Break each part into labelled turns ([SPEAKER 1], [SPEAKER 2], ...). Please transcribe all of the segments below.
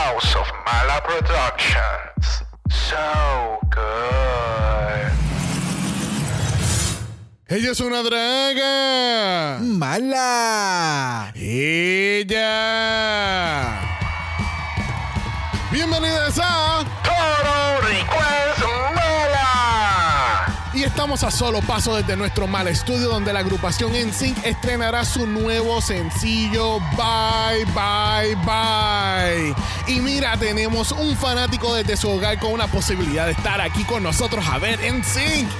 [SPEAKER 1] House of Mala Productions. So good.
[SPEAKER 2] Ella es una draga.
[SPEAKER 3] Mala.
[SPEAKER 2] Ella. Bienvenidas a.
[SPEAKER 1] Todo Request Mala.
[SPEAKER 2] Y estamos a solo paso desde nuestro mal estudio donde la agrupación NSYNC estrenará su nuevo sencillo Bye Bye Bye. Y mira, tenemos un fanático desde su hogar con una posibilidad de estar aquí con nosotros a ver NSYNC.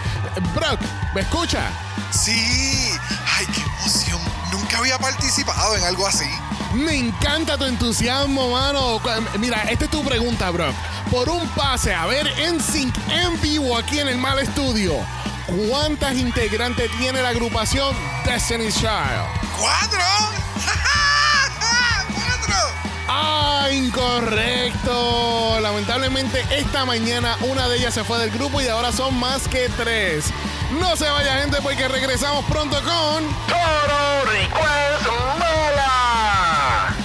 [SPEAKER 2] Brock, ¿me escucha?
[SPEAKER 3] Sí. Ay, qué emoción. Nunca había participado en algo así.
[SPEAKER 2] Me encanta tu entusiasmo, mano. Mira, esta es tu pregunta, bro. Por un pase a ver NSYNC en vivo aquí en el Mal Estudio, ¿cuántas integrantes tiene la agrupación Destiny's Child?
[SPEAKER 3] ¡Cuatro! ¡Cuatro!
[SPEAKER 2] Ah, incorrecto. Lamentablemente esta mañana una de ellas se fue del grupo y ahora son más que tres. No se vaya gente porque regresamos pronto con...
[SPEAKER 1] Todo Request Mala.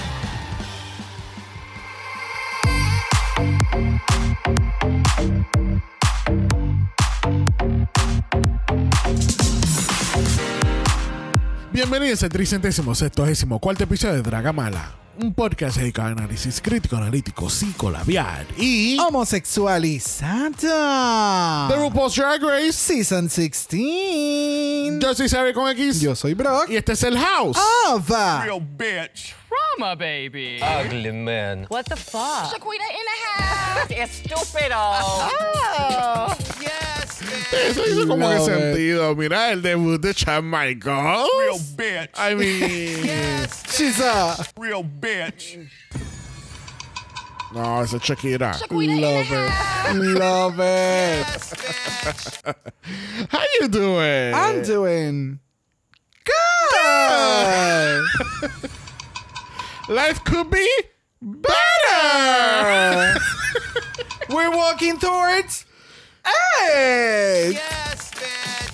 [SPEAKER 2] Bienvenidos al tricentésimo sextuagésimo cuarto episodio de Dragamala, un podcast dedicado a análisis crítico, analítico, psicolabial y
[SPEAKER 3] Homosexualizada.
[SPEAKER 2] The RuPaul's Drag Race.
[SPEAKER 3] Season 16.
[SPEAKER 2] Yo soy Sabe con X
[SPEAKER 3] Yo soy Brock.
[SPEAKER 2] y este es el House.
[SPEAKER 3] Ava.
[SPEAKER 4] Trauma, baby.
[SPEAKER 5] ugly man.
[SPEAKER 4] What the fuck?
[SPEAKER 6] Shaquita in the house.
[SPEAKER 4] Estúpido.
[SPEAKER 6] Oh.
[SPEAKER 2] Eso hizo como que
[SPEAKER 3] Love it.
[SPEAKER 2] sentido. Mira el debut de Shawn Michaels.
[SPEAKER 5] Real bitch.
[SPEAKER 2] I mean, yes.
[SPEAKER 3] She's a
[SPEAKER 5] Real bitch.
[SPEAKER 2] no, esa es Shakira.
[SPEAKER 6] Shaquita in
[SPEAKER 3] love it. Love it.
[SPEAKER 2] How you doing?
[SPEAKER 3] I'm doing good.
[SPEAKER 2] Life could be better.
[SPEAKER 3] We're walking towards it.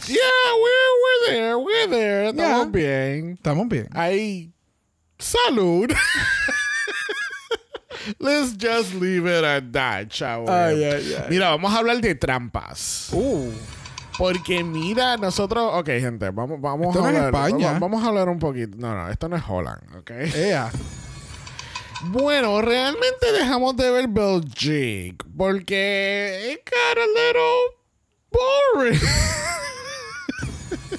[SPEAKER 2] yeah, we're, we're there, we're there. Estamos
[SPEAKER 3] Yeah.
[SPEAKER 2] bien.
[SPEAKER 3] Estamos bien.
[SPEAKER 2] Ay, salud. Let's just leave it at that, chavo.
[SPEAKER 3] Ay, ay, ay.
[SPEAKER 2] Mira, vamos a hablar de trampas.
[SPEAKER 3] Uh.
[SPEAKER 2] Porque mira, nosotros, ok, gente, vamos, vamos
[SPEAKER 3] Esto
[SPEAKER 2] a
[SPEAKER 3] no es
[SPEAKER 2] hablar.
[SPEAKER 3] España.
[SPEAKER 2] Vamos, vamos a hablar un poquito. No, no, esto no es Holland, ok.
[SPEAKER 3] Ea.
[SPEAKER 2] Bueno, realmente dejamos de ver Belgique porque it got a little boring.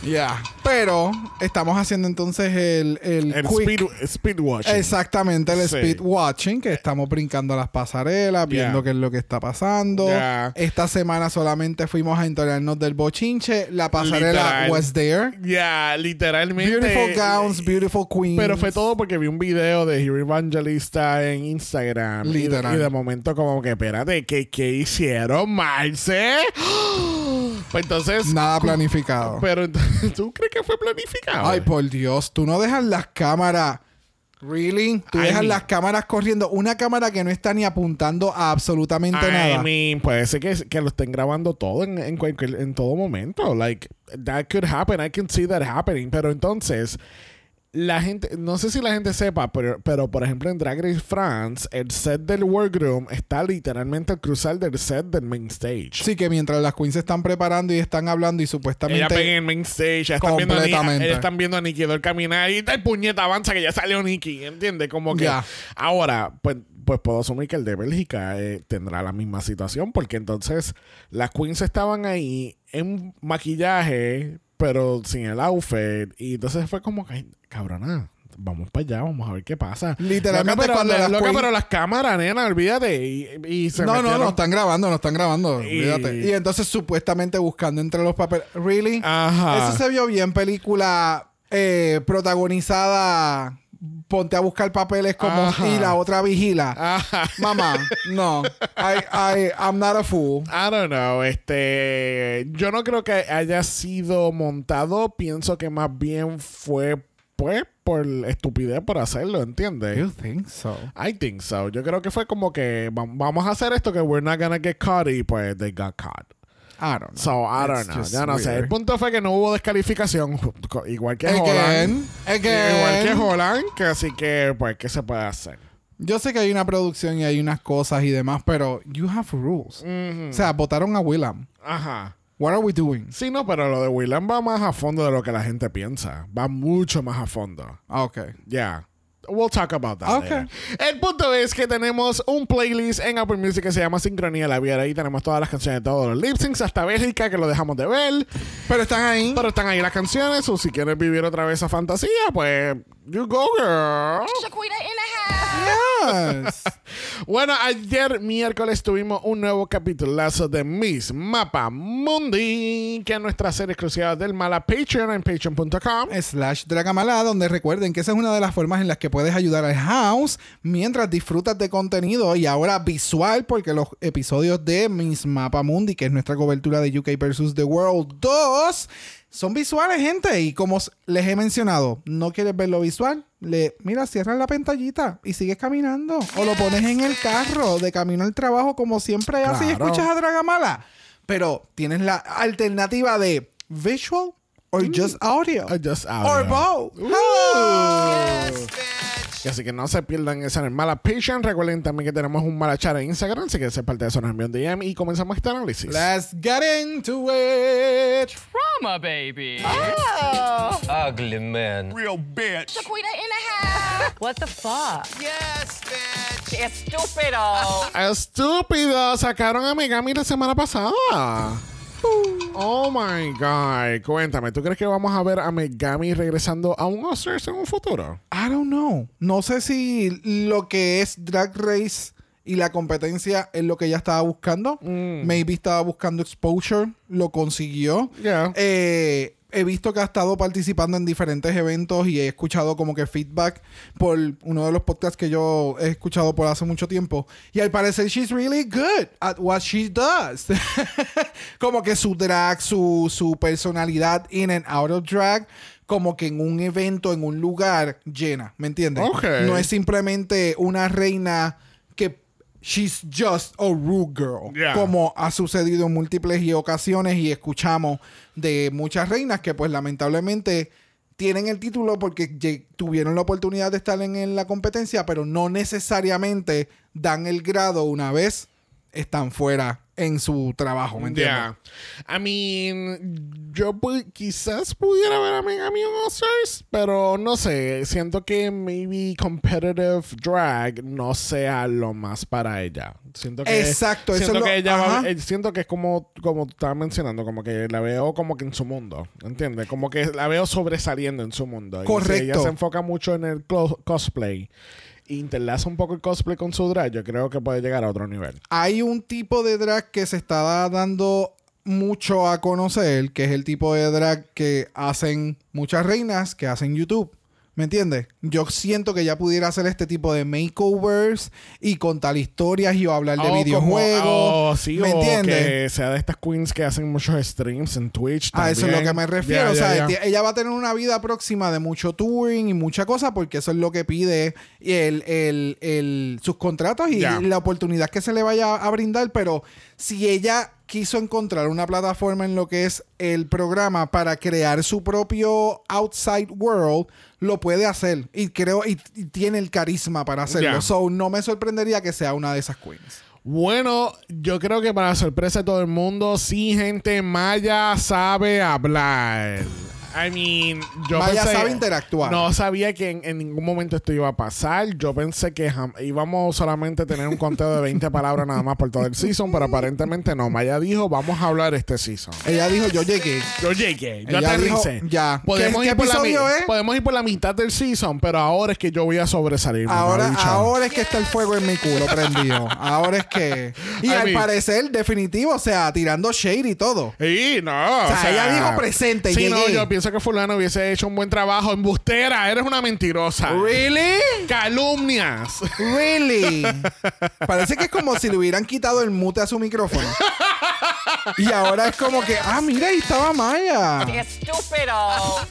[SPEAKER 3] Ya. Pero estamos haciendo entonces el, el,
[SPEAKER 2] El
[SPEAKER 3] quick-
[SPEAKER 2] speed, speed watching.
[SPEAKER 3] Exactamente, el
[SPEAKER 2] Sí.
[SPEAKER 3] speed watching, que estamos brincando las pasarelas, viendo
[SPEAKER 2] Yeah.
[SPEAKER 3] qué es lo que está pasando.
[SPEAKER 2] Yeah.
[SPEAKER 3] Esta semana solamente fuimos a enterarnos del bochinche. La pasarela
[SPEAKER 2] Literal.
[SPEAKER 3] was there.
[SPEAKER 2] Ya, literalmente.
[SPEAKER 3] Beautiful gowns, beautiful queens.
[SPEAKER 2] Pero fue todo porque vi un video de Hero Evangelista en Instagram. Y
[SPEAKER 3] Literal.
[SPEAKER 2] Y de, momento como que, espérate, ¿qué, qué hicieron, Marce? Pues entonces...
[SPEAKER 3] Nada planificado.
[SPEAKER 2] Pero ¿tú crees que fue planificado?
[SPEAKER 3] Ay, por Dios, tú no dejas las cámaras. ¿Really? Tú
[SPEAKER 2] I
[SPEAKER 3] dejas
[SPEAKER 2] mean-
[SPEAKER 3] las cámaras corriendo. Una cámara que no está ni apuntando a absolutamente
[SPEAKER 2] I
[SPEAKER 3] nada.
[SPEAKER 2] mean, puede ser que, que lo estén grabando todo en, en, cualquier- en todo momento. Like, that could happen. I can see that happening. Pero entonces, la gente, no sé si la gente sepa, pero, pero por ejemplo en Drag Race France, el set del workroom está literalmente al cruzar del set del main stage.
[SPEAKER 3] Sí, que mientras las queens se están preparando y están hablando y supuestamente...
[SPEAKER 2] ven en el main stage, ya están viendo, a ellas están viendo a Nikki Doll caminar y tal puñeta avanza que ya salió Nikki, ¿entiendes? Como que ahora, pues, pues puedo asumir que el de Bélgica eh, tendrá la misma situación, porque entonces las queens estaban ahí en maquillaje, pero sin el outfit, y entonces fue como que, cabrona. Vamos para allá, vamos a ver qué pasa.
[SPEAKER 3] Literalmente
[SPEAKER 2] Loca, pero,
[SPEAKER 3] cuando las
[SPEAKER 2] loca, pero las cámaras, nena, olvídate. Y, y se
[SPEAKER 3] No, no,
[SPEAKER 2] metieron-
[SPEAKER 3] no, están grabando, no están grabando.
[SPEAKER 2] Y-
[SPEAKER 3] Olvídate. Y entonces supuestamente buscando entre los papeles. ¿Really?
[SPEAKER 2] Ajá.
[SPEAKER 3] Eso se vio bien película eh, protagonizada. Ponte a buscar papeles como
[SPEAKER 2] Ajá.
[SPEAKER 3] y la otra vigila.
[SPEAKER 2] Ajá.
[SPEAKER 3] Mamá, no. I, I, I'm not a fool.
[SPEAKER 2] I don't know, este, yo no creo que haya sido montado, pienso que más bien fue, pues, por estupidez por hacerlo, ¿entiendes?
[SPEAKER 3] think so?
[SPEAKER 2] I think so. Yo creo que fue como que va- vamos a hacer esto que we're not gonna get caught y pues they got caught.
[SPEAKER 3] I don't know.
[SPEAKER 2] So, I don't know. Ya no sé. El
[SPEAKER 3] weird.
[SPEAKER 2] punto fue que no hubo descalificación, igual que Holland.
[SPEAKER 3] Again, again.
[SPEAKER 2] Igual que Holland, que así que, pues, ¿qué se puede hacer?
[SPEAKER 3] Yo sé que hay una producción y hay unas cosas y demás, pero you have rules. O sea, votaron a Willam.
[SPEAKER 2] Ajá.
[SPEAKER 3] What are we doing?
[SPEAKER 2] Sí, no, pero lo de Willam va más a fondo de lo que la gente piensa. Va mucho más a fondo.
[SPEAKER 3] Ah, ok.
[SPEAKER 2] Yeah. We'll talk about that.
[SPEAKER 3] Okay.
[SPEAKER 2] later. El punto es que tenemos un playlist en Apple Music que se llama Sincronía La Viera. Ahí tenemos todas las canciones de todos los lip syncs, hasta Bélgica, que lo dejamos de ver.
[SPEAKER 3] Pero están ahí.
[SPEAKER 2] Pero están ahí las canciones. O si quieres vivir otra vez esa fantasía, pues. You go, girl.
[SPEAKER 6] Shaquita in the house.
[SPEAKER 3] Yes.
[SPEAKER 2] Bueno, ayer miércoles tuvimos un nuevo capitulazo de Miss Mapa Mundi, que es nuestra serie exclusiva del Mala Patreon en patreon.com.
[SPEAKER 3] slash Dragamala, donde recuerden que esa es una de las formas en las que puedes ayudar al house mientras disfrutas de contenido y ahora visual, porque los episodios de Miss Mapa Mundi, que es nuestra cobertura de UK vs. The World 2, son visuales, gente. Y como les he mencionado, no quieres verlo visual, le mira, cierras la pantallita y sigues caminando. O lo pones en el carro de camino al trabajo, como siempre haces y
[SPEAKER 2] Claro.
[SPEAKER 3] escuchas a Dragamala. Pero tienes la alternativa de visual or just audio.
[SPEAKER 2] Or just
[SPEAKER 3] Or
[SPEAKER 2] audio.
[SPEAKER 3] both.
[SPEAKER 2] Y así que no se pierdan esa Mala Patreon. Recuerden también que tenemos un Mala Chat en Instagram. Si quieren ser parte de eso, nos envían DM y comenzamos este análisis.
[SPEAKER 3] Let's get into it.
[SPEAKER 4] Trauma, baby.
[SPEAKER 6] Oh.
[SPEAKER 5] Ugly man. Real bitch.
[SPEAKER 6] Shaquita in the house.
[SPEAKER 4] What the fuck?
[SPEAKER 1] Yes, bitch.
[SPEAKER 4] Estúpido.
[SPEAKER 2] Estúpido, sacaron a Megami la semana pasada. Oh my god. Cuéntame, ¿tú crees que vamos a ver a Megami regresando a un Oscars en un futuro?
[SPEAKER 3] I don't know. No sé si lo que es Drag Race y la competencia es lo que ella estaba buscando. Maybe estaba buscando exposure. Lo consiguió.
[SPEAKER 2] Yeah.
[SPEAKER 3] Eh, he visto que ha estado participando en diferentes eventos y he escuchado como que feedback por uno de los podcasts que yo he escuchado por hace mucho tiempo. Y al parecer she's really good at what she does. como que su drag, su, su personalidad in and out of drag, como que en un evento, en un lugar llena. ¿Me entiendes?
[SPEAKER 2] Ok.
[SPEAKER 3] No es simplemente una reina she's just a rude girl.
[SPEAKER 2] Yeah.
[SPEAKER 3] Como ha sucedido en múltiples y ocasiones y escuchamos de muchas reinas que pues lamentablemente tienen el título porque tuvieron la oportunidad de estar en, en la competencia, pero no necesariamente dan el grado una vez están fuera en su trabajo, ¿me entiendes?
[SPEAKER 2] Yeah. I mean, yo pu- quizás pudiera ver a Megami en Oscars, pero no sé. Siento que maybe competitive drag no sea lo más para ella. Siento que,
[SPEAKER 3] Exacto, eso
[SPEAKER 2] siento
[SPEAKER 3] es lo-
[SPEAKER 2] que ella va- eh, siento que es como, como tú estabas mencionando, como que la veo como que en su mundo, ¿entiendes? Como que la veo sobresaliendo en su mundo. Y
[SPEAKER 3] Correcto.
[SPEAKER 2] ella se enfoca mucho en el cosplay. Interlaza un poco el cosplay con su drag, yo creo que puede llegar a otro nivel.
[SPEAKER 3] hay un tipo de drag que se está dando mucho a conocer, que es el tipo de drag que hacen muchas reinas que hacen YouTube. ¿Me entiendes? Yo siento que ya pudiera hacer este tipo de makeovers y contar historias y hablar de
[SPEAKER 2] Oh, como-
[SPEAKER 3] videojuegos.
[SPEAKER 2] oh, sí,
[SPEAKER 3] ¿Me entiendes?
[SPEAKER 2] Que sea de estas queens que hacen muchos streams en Twitch.
[SPEAKER 3] A eso es lo
[SPEAKER 2] también.
[SPEAKER 3] que me refiero. O sea, ti- ella va a tener una vida próxima de mucho touring y mucha cosa porque eso es lo que pide el, el- el- sus contratos y la oportunidad que se le vaya a brindar. Pero si ella quiso encontrar una plataforma en lo que es el programa para crear su propio outside world, lo puede hacer. Y creo, y, y tiene el carisma para hacerlo. So, no me sorprendería que sea una de esas queens.
[SPEAKER 2] Bueno, yo creo que para sorpresa de todo el mundo, sí, gente, Maya sabe hablar. I mean, yo
[SPEAKER 3] Maya
[SPEAKER 2] pensé-
[SPEAKER 3] sabe interactuar.
[SPEAKER 2] No sabía que en, en ningún momento esto iba a pasar. Yo pensé que íbamos solamente a tener un conteo de 20 palabras nada más por todo el season, pero aparentemente no. Maya dijo, vamos a hablar este season.
[SPEAKER 3] Ella dijo, yo llegué.
[SPEAKER 2] Yo llegué, yo
[SPEAKER 3] Ella dijo,
[SPEAKER 2] aterricé.
[SPEAKER 3] ya.
[SPEAKER 2] Podemos,
[SPEAKER 3] ¿Qué-
[SPEAKER 2] ir
[SPEAKER 3] qué
[SPEAKER 2] por la,
[SPEAKER 3] es?
[SPEAKER 2] podemos ir por la mitad del season, pero ahora es que yo voy a sobresalir.
[SPEAKER 3] Ahora, ahora es que está el fuego en mi culo prendido. Ahora es que. Y
[SPEAKER 2] I
[SPEAKER 3] al
[SPEAKER 2] mean-
[SPEAKER 3] parecer, definitivo, o sea, tirando shade y todo.
[SPEAKER 2] Sí, no. O
[SPEAKER 3] sea, ella dijo presente,
[SPEAKER 2] Sí, no,
[SPEAKER 3] llegué.
[SPEAKER 2] yo pienso que fulano hubiese hecho un buen trabajo. Embustera, eres una mentirosa.
[SPEAKER 3] ¿Really?
[SPEAKER 2] Calumnias.
[SPEAKER 3] ¿Really? Parece que es como si le hubieran quitado el mute a su micrófono. Y ahora es como que, ah, mira, ahí estaba Maya.
[SPEAKER 4] Estúpido.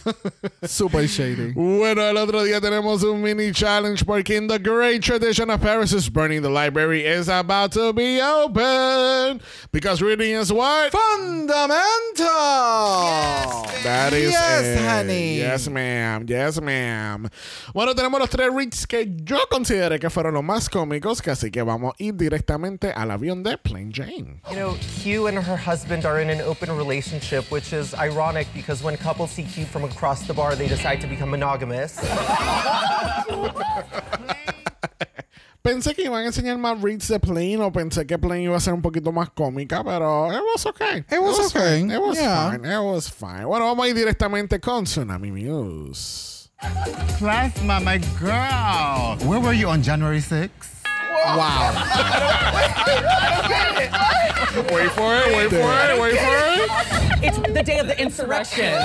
[SPEAKER 3] Super shady.
[SPEAKER 2] Bueno, el otro día tenemos un mini challenge porque in the great tradition of Paris is burning, the library is about to be open. Because reading is what?
[SPEAKER 3] Fundamental.
[SPEAKER 2] That is
[SPEAKER 3] yes,
[SPEAKER 2] it.
[SPEAKER 3] honey.
[SPEAKER 2] Yes, ma'am. Yes, ma'am. Bueno, tenemos los tres reads que yo consideré que fueron los más cómicos, que así que vamos a ir directamente al avión de Plain Jane.
[SPEAKER 5] You know, Hugh and her husband are in an open relationship, which is ironic because when couples see Hugh from across the bar, they decide to become monogamous.
[SPEAKER 2] Pensé que iban a enseñar más reads de Plain o pensé que Plain iba a ser un poquito más cómica, pero it was okay.
[SPEAKER 3] It was okay.
[SPEAKER 2] Fine. It was
[SPEAKER 3] Yeah.
[SPEAKER 2] fine. It was fine. Bueno, vamos a ir directamente con Tsunami News.
[SPEAKER 7] Plasma, my girl. Where were you on January 6th?
[SPEAKER 3] Wow.
[SPEAKER 2] Wait for it, wait for it, wait for it.
[SPEAKER 5] it's the day of the insurrection.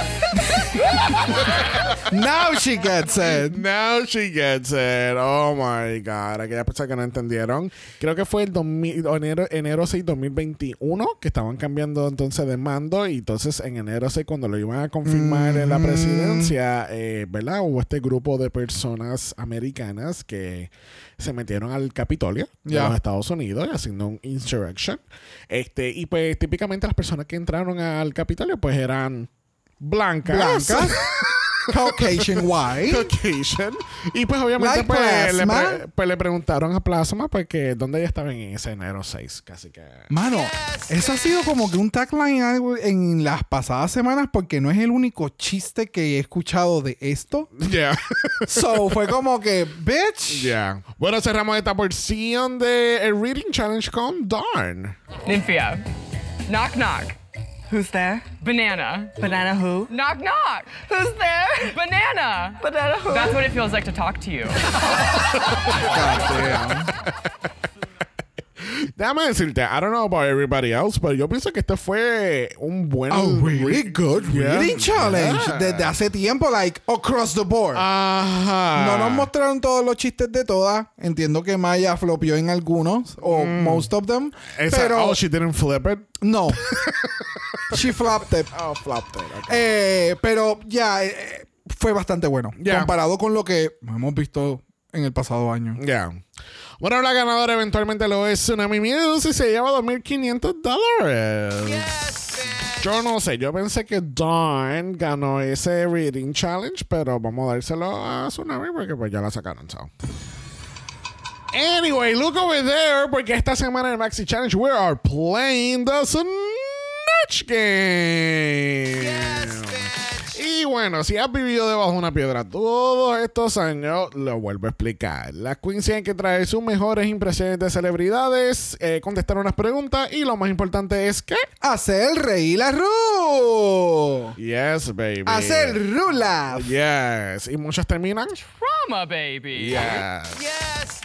[SPEAKER 3] Now she gets it.
[SPEAKER 2] Now she gets it. Oh my God. Aquellas personas que no entendieron. Creo que fue el 2000 enero, enero 6 2021 que estaban cambiando entonces de mando. Y entonces en enero 6, cuando lo iban a confirmar en la presidencia, eh, ¿verdad? Hubo este grupo de personas americanas que se metieron al Capitolio de los Estados Unidos haciendo un insurrection. Este, y pues típicamente las personas que entraron al Capitolio pues eran blancas.
[SPEAKER 3] Blancas. Caucasian white.
[SPEAKER 2] Caucasian. Y pues obviamente
[SPEAKER 3] Like
[SPEAKER 2] pues, le,
[SPEAKER 3] Plasma.
[SPEAKER 2] pre- pues, le preguntaron a Plasma pues que dónde ella estaba en ese enero 6. Casi que...
[SPEAKER 3] Mano, eso ha sido como que un tagline algo en las pasadas semanas porque no es el único chiste que he escuchado de esto.
[SPEAKER 2] Yeah.
[SPEAKER 3] So fue como que, bitch.
[SPEAKER 2] yeah. Bueno, cerramos esta porción de el Reading Challenge con Darn.
[SPEAKER 4] Nymphia. Knock knock.
[SPEAKER 8] Who's there?
[SPEAKER 4] Banana.
[SPEAKER 8] Banana who?
[SPEAKER 4] Knock knock.
[SPEAKER 8] Who's there?
[SPEAKER 4] Banana.
[SPEAKER 8] Banana who?
[SPEAKER 4] That's what it feels like to talk to you.
[SPEAKER 2] Déjame decirte, I don't know about everybody else, pero yo pienso que este fue un buen...
[SPEAKER 3] A really good
[SPEAKER 2] Yeah.
[SPEAKER 3] reading challenge.
[SPEAKER 2] Yeah.
[SPEAKER 3] Desde hace tiempo, like, across the board.
[SPEAKER 2] Ajá.
[SPEAKER 3] No nos mostraron todos los chistes de todas. Entiendo que Maya flopió en algunos, o most of them.
[SPEAKER 2] Esa-
[SPEAKER 3] pero
[SPEAKER 2] oh, she didn't flip it.
[SPEAKER 3] no. She flopped it.
[SPEAKER 2] Oh, flopped it. okay.
[SPEAKER 3] Eh, pero ya eh, fue bastante bueno. Comparado con lo que hemos visto en el pasado año.
[SPEAKER 2] Ya. Bueno, la ganadora eventualmente lo es Tsunami Music y se lleva 2.500 dólares. Yo no sé, yo pensé que Dawn ganó ese Reading Challenge, pero vamos a dárselo a Tsunami porque pues ya la sacaron. so. Anyway, look over there, porque esta semana en el Maxi Challenge we are playing the Snatch Game. Y bueno, si has vivido debajo de una piedra todos estos años, lo vuelvo a explicar. Las queens tienen que traer sus mejores impresiones de celebridades, eh, contestar unas preguntas y lo más importante es que...
[SPEAKER 3] Hacer reír a Ru.
[SPEAKER 2] Yes, baby.
[SPEAKER 3] Hacer Rula.
[SPEAKER 2] Yes. Y muchos terminan...
[SPEAKER 4] Trauma, baby.
[SPEAKER 2] Yes.
[SPEAKER 1] Yes.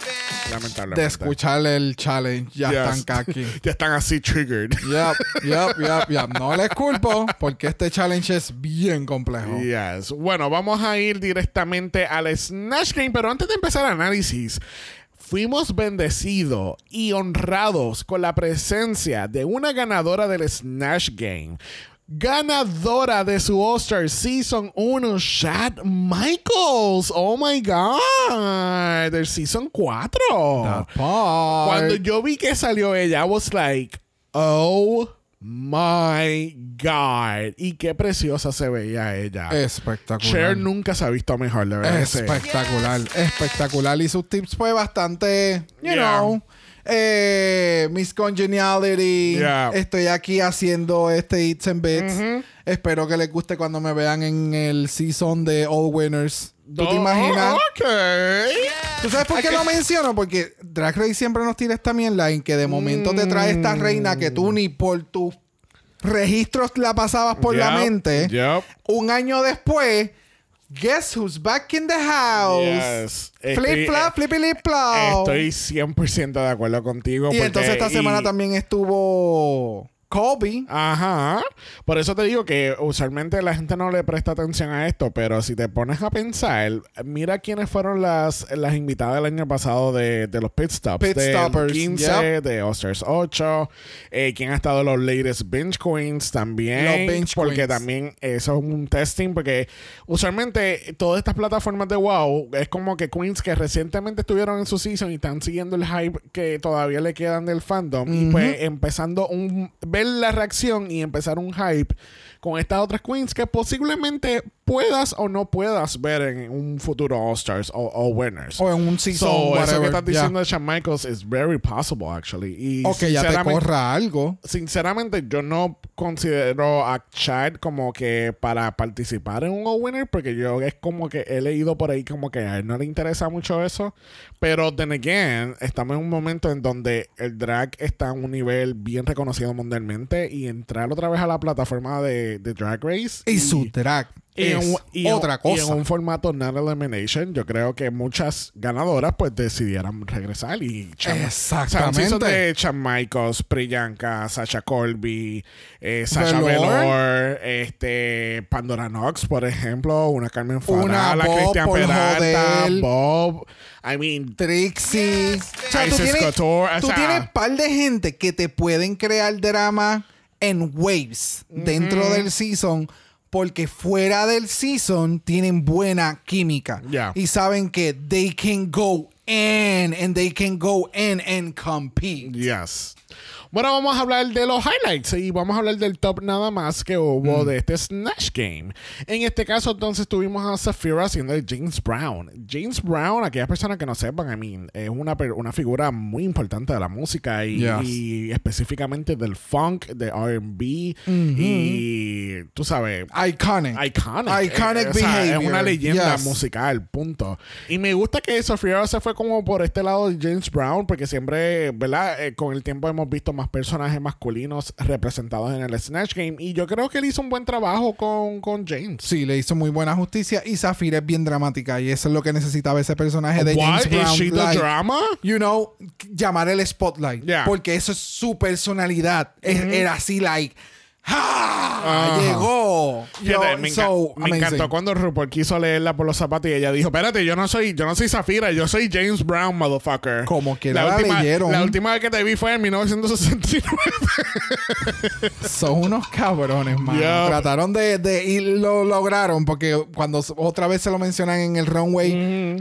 [SPEAKER 2] Lamentablemente.
[SPEAKER 3] De escuchar el challenge. Ya
[SPEAKER 2] Yes.
[SPEAKER 3] están kaki.
[SPEAKER 2] ya están así triggered.
[SPEAKER 3] Yup, yup, yup, yup. No les culpo porque este challenge es bien complejo.
[SPEAKER 2] Yes. Bueno, vamos a ir directamente al Snatch Game, pero antes de empezar el análisis, fuimos bendecidos y honrados con la presencia de una ganadora del Snatch Game. Ganadora de su All-Star Season 1, Chad Michaels. Oh my God. Del Season 4.
[SPEAKER 3] That part.
[SPEAKER 2] Cuando yo vi que salió ella, I was like, oh my God. Y qué preciosa se veía ella.
[SPEAKER 3] Espectacular.
[SPEAKER 2] Cher nunca se ha visto mejor, de verdad.
[SPEAKER 3] Espectacular, espectacular. Y sus tips fue bastante, you
[SPEAKER 2] Yeah.
[SPEAKER 3] know, eh, Miss Congeniality.
[SPEAKER 2] Yeah.
[SPEAKER 3] Estoy aquí haciendo este Eats and Bits. Espero que les guste cuando me vean en el season de All Winners. ¿Tú te
[SPEAKER 2] Oh,
[SPEAKER 3] imaginas?
[SPEAKER 2] ok.
[SPEAKER 3] ¿Tú sabes por qué lo menciono? Porque Drag Race siempre nos tira esta mierda en que de momento te trae esta reina que tú ni por tus registros la pasabas por la mente.
[SPEAKER 2] yup.
[SPEAKER 3] Un año después, guess who's back in the house?
[SPEAKER 2] Yes. Estoy-
[SPEAKER 3] Flip flop, flippy lip flop.
[SPEAKER 2] Estoy 100% de acuerdo contigo.
[SPEAKER 3] y
[SPEAKER 2] porque-
[SPEAKER 3] entonces esta semana también estuvo Colby.
[SPEAKER 2] Ajá. Por eso te digo que usualmente la gente no le presta atención a esto, pero si te pones a pensar, mira quiénes fueron las, las invitadas del año pasado de, de los pit stops.
[SPEAKER 3] Pit
[SPEAKER 2] del
[SPEAKER 3] stoppers,
[SPEAKER 2] 15,
[SPEAKER 3] yep.
[SPEAKER 2] de Osters 8, eh, quién ha estado en los latest Binge Queens también.
[SPEAKER 3] Los Binge
[SPEAKER 2] porque
[SPEAKER 3] Queens.
[SPEAKER 2] también eso es un testing, porque usualmente todas estas plataformas de WoW es como que Queens que recientemente estuvieron en su season y están siguiendo el hype que todavía le quedan del fandom. Y pues empezando un ver la reacción y empezar un hype con estas otras queens que posiblemente puedas o no puedas ver en un futuro All Stars o, o Winners.
[SPEAKER 3] O en un season,
[SPEAKER 2] So, eso que estás
[SPEAKER 3] yeah.
[SPEAKER 2] diciendo de Shawn Michaels is very possible actually. Y
[SPEAKER 3] O que ya te corra algo.
[SPEAKER 2] Sinceramente, yo no considero a Chad como que para participar en un All Winner, porque yo es como que he leído por ahí como que a él no le interesa mucho eso. Pero, then again, estamos en un momento en donde el drag está a un nivel bien reconocido mundialmente y entrar otra vez a la plataforma de, de Drag Race.
[SPEAKER 3] Y su drag
[SPEAKER 2] y en
[SPEAKER 3] es
[SPEAKER 2] un- y en-
[SPEAKER 3] otra
[SPEAKER 2] y en
[SPEAKER 3] cosa.
[SPEAKER 2] un formato non elimination, yo creo que muchas ganadoras pues decidieran regresar y Cham-
[SPEAKER 3] Exactamente.
[SPEAKER 2] O sea, de Shawn Michaels, Priyanka, Sasha Colby, eh, Sasha
[SPEAKER 3] Velour.
[SPEAKER 2] Este Pandora Knox, por ejemplo, una Carmen
[SPEAKER 3] Una
[SPEAKER 2] Farala,
[SPEAKER 3] Bob
[SPEAKER 2] Cristian Peralta. Bob, I mean,
[SPEAKER 3] Trixie. o sea, tú
[SPEAKER 2] Isis
[SPEAKER 3] tienes,
[SPEAKER 2] Couture, o
[SPEAKER 3] tú
[SPEAKER 2] sea-
[SPEAKER 3] tienes par de gente que te pueden crear drama en waves dentro del season porque fuera del season tienen buena química
[SPEAKER 2] Yeah.
[SPEAKER 3] y saben que they can go in and they can go in and compete.
[SPEAKER 2] Yes. Bueno, vamos a hablar de los highlights y vamos a hablar del top nada más que
[SPEAKER 3] Mm.
[SPEAKER 2] hubo de este Snatch Game. En este caso, entonces, tuvimos a Safira haciendo de James Brown. James Brown, aquellas personas que no sepan, I mean, es una, una figura muy importante de la música y,
[SPEAKER 3] Yes.
[SPEAKER 2] y específicamente del funk, de RB y tú sabes,
[SPEAKER 3] Iconic.
[SPEAKER 2] Iconic.
[SPEAKER 3] Iconic
[SPEAKER 2] sea,
[SPEAKER 3] behavior.
[SPEAKER 2] Es una leyenda
[SPEAKER 3] Yes.
[SPEAKER 2] musical, punto. Y me gusta que Sofía se fue como por este lado de James Brown, porque siempre, ¿verdad? Eh, con el tiempo hemos visto más personajes masculinos representados en el Snatch Game. Y yo creo que él hizo un buen trabajo con, con James.
[SPEAKER 3] Sí, le hizo muy buena justicia y Zafira es bien dramática y eso es lo que necesitaba ese personaje de? James Brown.
[SPEAKER 2] She the
[SPEAKER 3] like,
[SPEAKER 2] drama?
[SPEAKER 3] you know, llamar el spotlight.
[SPEAKER 2] Yeah.
[SPEAKER 3] Porque eso es su personalidad. Es- Era así, like, ¡ah! Llegó. Yo,
[SPEAKER 2] me, enca-
[SPEAKER 3] so
[SPEAKER 2] me
[SPEAKER 3] amazing.
[SPEAKER 2] encantó cuando RuPaul quiso leerla por los zapatos y ella dijo, espérate, yo no soy, yo no soy Zafira, yo soy James Brown, motherfucker.
[SPEAKER 3] Como quiera la
[SPEAKER 2] última,
[SPEAKER 3] leyeron.
[SPEAKER 2] La última vez que te vi fue en 1969.
[SPEAKER 3] Son unos cabrones, man. Trataron de, de- Y lo lograron porque cuando otra vez se lo mencionan en el runway,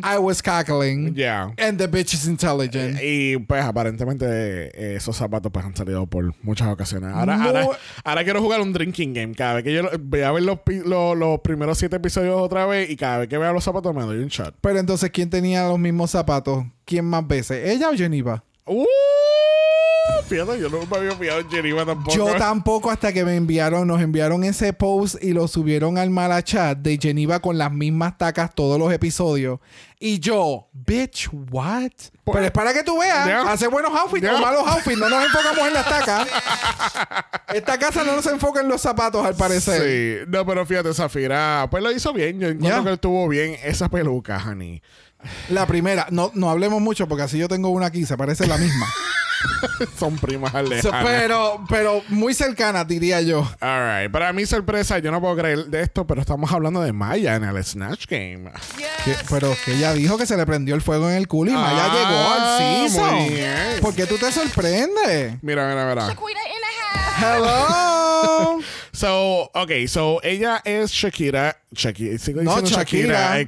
[SPEAKER 3] I was cackling.
[SPEAKER 2] Yeah.
[SPEAKER 3] And the bitch is intelligent.
[SPEAKER 2] Y pues aparentemente eh, esos zapatos pues han salido por muchas ocasiones. Ahora, ahora, ahora quiero jugar un drinking game. Cada vez que yo voy a ver los, los, los primeros siete episodios otra vez y cada vez que vea los zapatos me doy un shot.
[SPEAKER 3] Pero entonces, ¿quién tenía los mismos zapatos? ¿Quién más veces? ¿Ella o Geneva?
[SPEAKER 2] ¡Uh! Fíjate, yo no me había fijado en Geneva tampoco.
[SPEAKER 3] Yo tampoco hasta que me enviaron, nos enviaron ese post y lo subieron al mala chat de Geneva con las mismas tacas todos los episodios. Y yo, bitch, what? Pero es para que tú veas,
[SPEAKER 2] Ya.
[SPEAKER 3] hace buenos outfits
[SPEAKER 2] Ya.
[SPEAKER 3] o malos outfits, no nos enfocamos en las tacas. Esta casa no nos enfoca en los zapatos, al parecer.
[SPEAKER 2] Sí, no, pero fíjate, Zafira, pues lo hizo bien. Yo encuentro
[SPEAKER 3] Ya.
[SPEAKER 2] que estuvo bien esa peluca, honey.
[SPEAKER 3] La primera, no, no hablemos mucho porque así yo tengo una aquí, se parece la misma.
[SPEAKER 2] Son primas
[SPEAKER 3] So,
[SPEAKER 2] lejanas.
[SPEAKER 3] pero, pero muy cercana, diría yo.
[SPEAKER 2] All right. Para mi sorpresa, yo no puedo creer de esto, pero estamos hablando de Maya en el Snatch Game.
[SPEAKER 3] Que- pero que ella dijo que se le prendió el fuego en el culo y Maya
[SPEAKER 2] Ah,
[SPEAKER 3] llegó al season.
[SPEAKER 2] muy bien.
[SPEAKER 3] ¿Por qué tú te sorprendes?
[SPEAKER 2] Mira, mira, mira.
[SPEAKER 6] Shaquita in the house.
[SPEAKER 3] Hello.
[SPEAKER 2] So, okay, so ella es Shakira. Shakira, sigo
[SPEAKER 3] No. Shakira.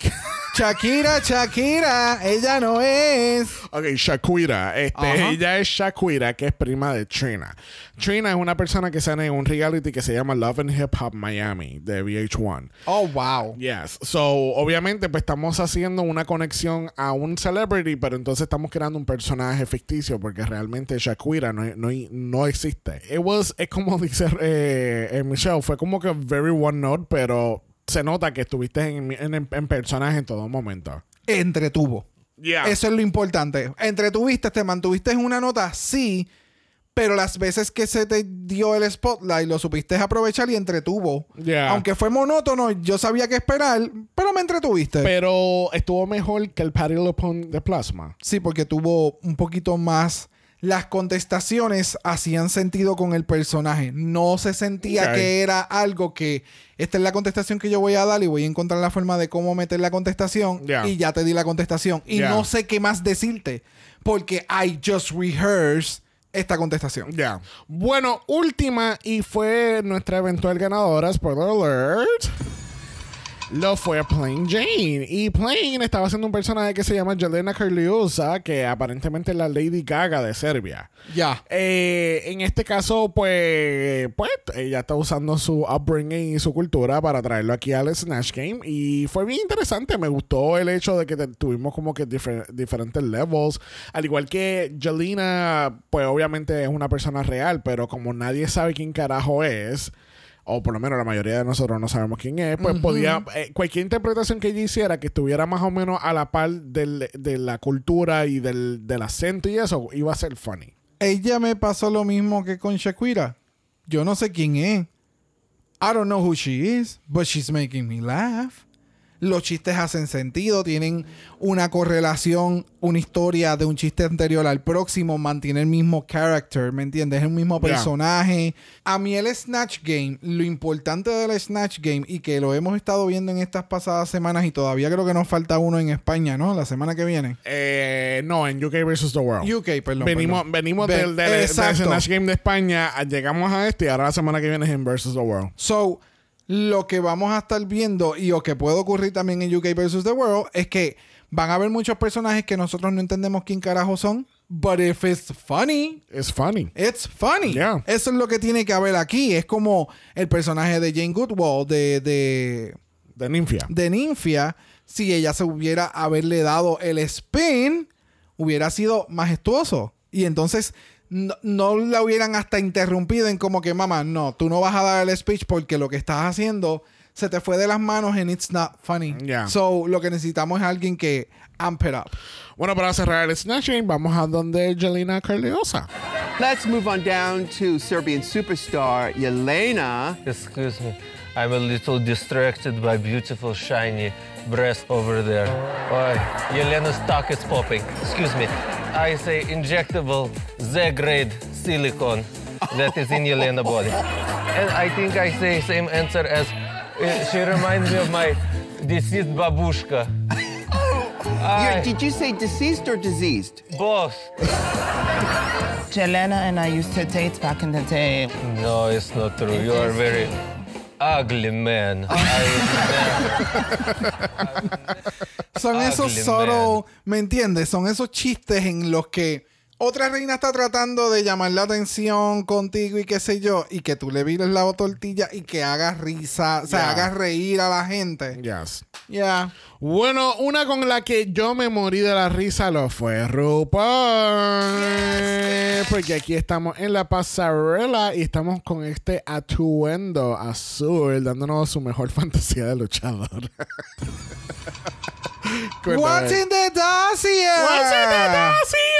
[SPEAKER 2] Shakira,
[SPEAKER 3] Shakira, ella no es.
[SPEAKER 2] Ok, Shakira. Este, ella es Shakira, que es prima de Trina. Trina es una persona que sale en un reality que se llama Love and Hip Hop Miami de VH1.
[SPEAKER 3] Oh, wow.
[SPEAKER 2] Yes. So, obviamente, pues estamos haciendo una conexión a un celebrity, pero entonces estamos creando un personaje ficticio porque realmente Shakira no, no, no existe. It was, es como dice eh, eh, Michelle, fue como que very one note, pero se nota que estuviste en, en, en personaje en todo momento.
[SPEAKER 3] Entretuvo.
[SPEAKER 2] Yeah.
[SPEAKER 3] Eso es lo importante. Entretuviste, te mantuviste en una nota, sí. Pero las veces que se te dio el spotlight, lo supiste aprovechar y entretuvo.
[SPEAKER 2] Yeah.
[SPEAKER 3] Aunque fue monótono, yo sabía qué esperar, pero me entretuviste.
[SPEAKER 2] Pero estuvo mejor que el Patty de Plasma.
[SPEAKER 3] Sí, porque tuvo un poquito más las contestaciones hacían sentido con el personaje. No se sentía que era algo que esta es la contestación que yo voy a dar y voy a encontrar la forma de cómo meter la contestación y ya te di la contestación. Y no sé qué más decirte porque I just rehearsed esta contestación.
[SPEAKER 2] Ya. Bueno, última y fue nuestra eventual ganadora, spoiler alert. Lo fue Plain Jane. Y Plain estaba haciendo un personaje que se llama Jelena Karliusa, que aparentemente es la Lady Gaga de Serbia.
[SPEAKER 3] Ya.
[SPEAKER 2] Eh, en este caso, pues, pues, ella está usando su upbringing y su cultura para traerlo aquí al Snatch Game. Y fue bien interesante. Me gustó el hecho de que tuvimos como que difer- diferentes levels. Al igual que Jelena, pues obviamente es una persona real, pero como nadie sabe quién carajo es. O por lo menos la mayoría de nosotros no sabemos quién es, pues podía, eh, cualquier interpretación que ella hiciera que estuviera más o menos a la par del- de la cultura y del, del acento y eso, iba a ser funny.
[SPEAKER 3] Ella me pasó lo mismo que con Shakira. Yo no sé quién es. I don't know who she is, but she's making me laugh. Los chistes hacen sentido, tienen una correlación, una historia de un chiste anterior al próximo, mantiene el mismo character, ¿me entiendes? Es el mismo personaje. A mí el Snatch Game, lo importante del Snatch Game y que lo hemos estado viendo en estas pasadas semanas y todavía creo que nos falta uno en España, ¿no? La semana que viene.
[SPEAKER 2] Eh, no, en UK versus the World.
[SPEAKER 3] UK, perdón.
[SPEAKER 2] venimos
[SPEAKER 3] perdón.
[SPEAKER 2] venimos
[SPEAKER 3] Ve-
[SPEAKER 2] del, del. Snatch Game de España, llegamos a este y ahora la semana que viene es en versus the World.
[SPEAKER 3] So, lo que vamos a estar viendo y o que puede ocurrir también en UK versus the World es que van a haber muchos personajes que nosotros no entendemos quién carajo son. But if it's funny,
[SPEAKER 2] Es funny.
[SPEAKER 3] it's funny.
[SPEAKER 2] Yeah.
[SPEAKER 3] Eso es lo que tiene que haber aquí. Es como el personaje de Jane Goodwall de, de,
[SPEAKER 2] De Ninfia.
[SPEAKER 3] de Ninfia. Si ella se hubiera haberle dado el spin, hubiera sido majestuoso. Y entonces no, no la hubieran hasta interrumpido en como que, mamá, no, tú no vas a dar el speech porque lo que estás haciendo se te fue de las manos and it's not funny.
[SPEAKER 2] Yeah.
[SPEAKER 3] So, lo que necesitamos es alguien que amp it up.
[SPEAKER 2] Bueno, para cerrar el Snatch Game, vamos a donde Jelena Carliosa.
[SPEAKER 1] Let's move on down to Serbian superstar Yelena.
[SPEAKER 9] Excuse me, I'm a little distracted by beautiful shiny breast over there. Why? Yelena's stock is popping. Excuse me. I say injectable Z-grade silicone that is in Yelena body. And I think I say same answer as uh, she reminds me of my deceased babushka.
[SPEAKER 1] You're- did you say deceased or diseased?
[SPEAKER 9] Both.
[SPEAKER 8] Jelena and I used to date back in the day.
[SPEAKER 9] No, it's not true. You are very ugly man.
[SPEAKER 3] Son esos subtle, ¿me entiendes? Son esos chistes en los que otra reina está tratando de llamar la atención contigo y qué sé yo, y que tú le vires la tortilla y que hagas risa, o sea,
[SPEAKER 2] Yeah.
[SPEAKER 3] hagas reír a la gente.
[SPEAKER 2] Yes.
[SPEAKER 3] Ya.
[SPEAKER 2] Bueno, una con la que yo me morí de la risa lo fue RuPaul. Porque aquí estamos en la pasarela y estamos con este atuendo azul dándonos su mejor fantasía de luchador.
[SPEAKER 3] What's in the dossier?
[SPEAKER 2] What's in the dossier?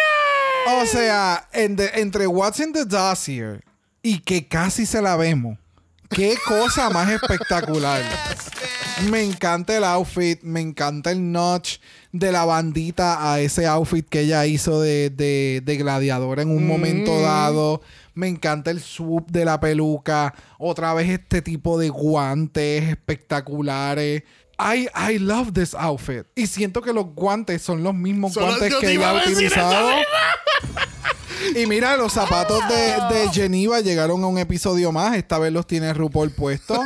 [SPEAKER 3] O sea, en entre What's in the dossier y que casi se la vemos. Qué cosa más espectacular. Me encanta el outfit, me encanta el notch de la bandita a ese outfit que ella hizo de, de, de gladiador en un momento dado. Me encanta el swoop de la peluca. Otra vez este tipo de guantes espectaculares. I, I love this outfit. Y siento que los guantes son los mismos
[SPEAKER 2] Solo
[SPEAKER 3] guantes que ella ha utilizado. Y mira, los zapatos de, de Geneva llegaron a un episodio más. Esta vez los tiene RuPaul puesto.